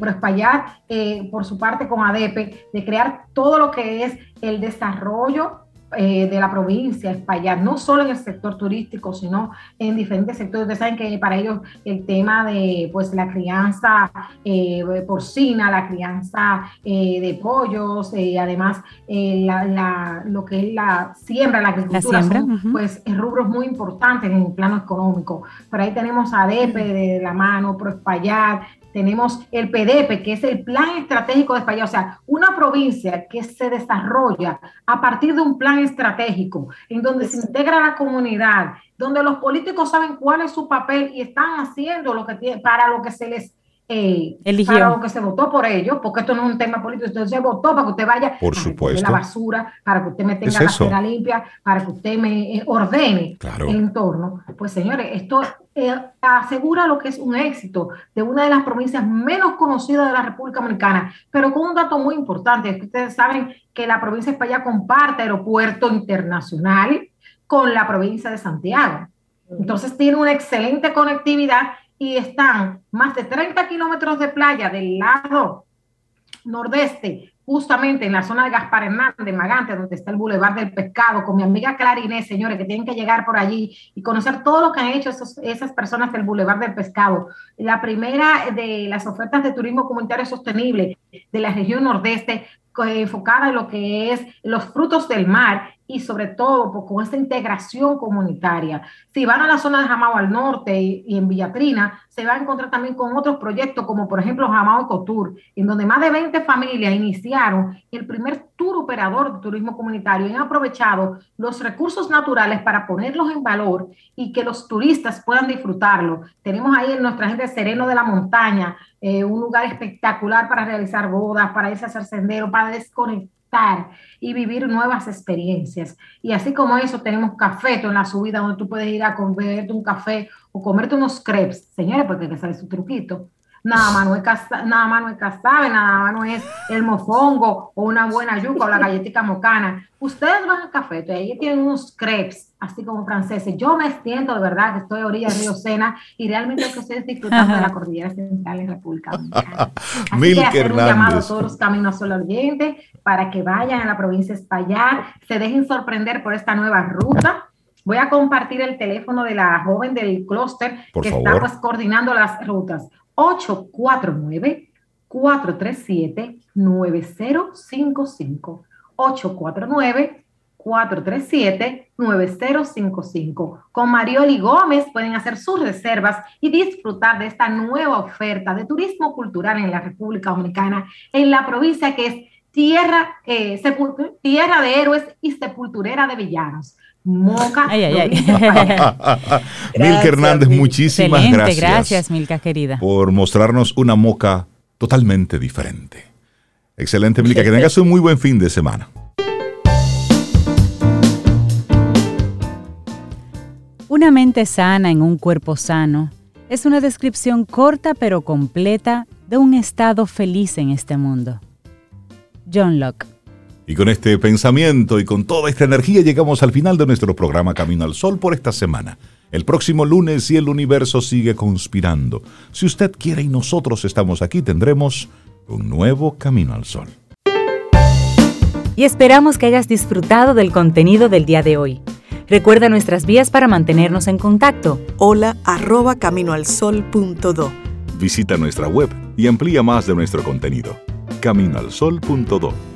eh, por su parte con ADEPE, de crear todo lo que es el desarrollo eh, de la provincia, Espaillat, no solo en el sector turístico, sino en diferentes sectores. Ustedes saben que para ellos el tema de pues la crianza eh, porcina, la crianza eh, de pollos, además la, lo que es la siembra, la agricultura, son, pues rubros muy importantes en el plano económico. Por ahí tenemos a DEPE de la mano, Pro Espaillat, tenemos el PDP, que es el Plan Estratégico de España, o sea, una provincia que se desarrolla a partir de un plan estratégico, en donde se integra la comunidad, donde los políticos saben cuál es su papel y están haciendo lo que para lo que se les eh, para lo que se votó por ellos, porque esto no es un tema político, entonces se votó para que usted vaya por supuesto. la basura, para que usted me tenga la cera limpia, para que usted me eh, ordene el entorno. Pues señores, esto eh, asegura lo que es un éxito de una de las provincias menos conocidas de la República Dominicana, pero con un dato muy importante, es que ustedes saben que la provincia de España comparte aeropuerto internacional con la provincia de Santiago. Entonces tiene una excelente conectividad y están más de 30 kilómetros de playa del lado nordeste, justamente en la zona de Gaspar Hernández, Magante, donde está el Boulevard del Pescado, con mi amiga Clarinés, señores, que tienen que llegar por allí y conocer todo lo que han hecho esas personas del Boulevard del Pescado. La primera de las ofertas de turismo comunitario sostenible de la región nordeste, enfocada en lo que es los frutos del mar y sobre todo pues, con esta integración comunitaria. Si van a la zona de Jamao al norte y, en Villatrina, se va a encontrar también con otros proyectos como por ejemplo Jamao Ecotour, en donde más de 20 familias iniciaron el primer tour operador de turismo comunitario y han aprovechado los recursos naturales para ponerlos en valor y que los turistas puedan disfrutarlo. Tenemos ahí en nuestra gente Sereno de la Montaña, eh, un lugar espectacular para realizar bodas, para irse a hacer sendero, para desconectar y vivir nuevas experiencias. Y así como eso, tenemos cafeto en la subida donde tú puedes ir a comerte un café o comerte unos crepes. Señores, porque te sale su truquito nada más no es, nada más no es casabe, nada más no es el mofongo o una buena yuca o la galletita mocana. Ustedes van al café, ahí tienen unos crepes, así como franceses. Yo me siento de verdad que estoy a orilla del río Sena y realmente que ustedes disfrutando de la cordillera central en República Dominicana. Así que hacer un llamado a todos los caminos al oriente para que vayan a la provincia de Espaillat, se dejen sorprender por esta nueva ruta. Voy a compartir el teléfono de la joven del clúster que está pues coordinando las rutas. 849-437-9055. 437-9055. Con Marioli Gómez pueden hacer sus reservas y disfrutar de esta nueva oferta de turismo cultural en la República Dominicana, en la provincia que es tierra, eh, tierra de héroes y sepulturera de villanos. Moca. Ay, ay, ay. Milka Hernández, muchísimas gracias. Gracias, Milka querida. Por mostrarnos una moca totalmente diferente. Excelente, Milka. Que tengas un muy buen fin de semana. Una mente sana en un cuerpo sano es una descripción corta pero completa de un estado feliz en este mundo. John Locke. Y con este pensamiento y con toda esta energía llegamos al final de nuestro programa Camino al Sol por esta semana. El próximo lunes, si el universo sigue conspirando, si usted quiere y nosotros estamos aquí, tendremos un nuevo Camino al Sol. Y esperamos que hayas disfrutado del contenido del día de hoy. Recuerda nuestras vías para mantenernos en contacto. Hola arroba caminoalsol.do. Visita nuestra web y amplía más de nuestro contenido. Caminoalsol.do.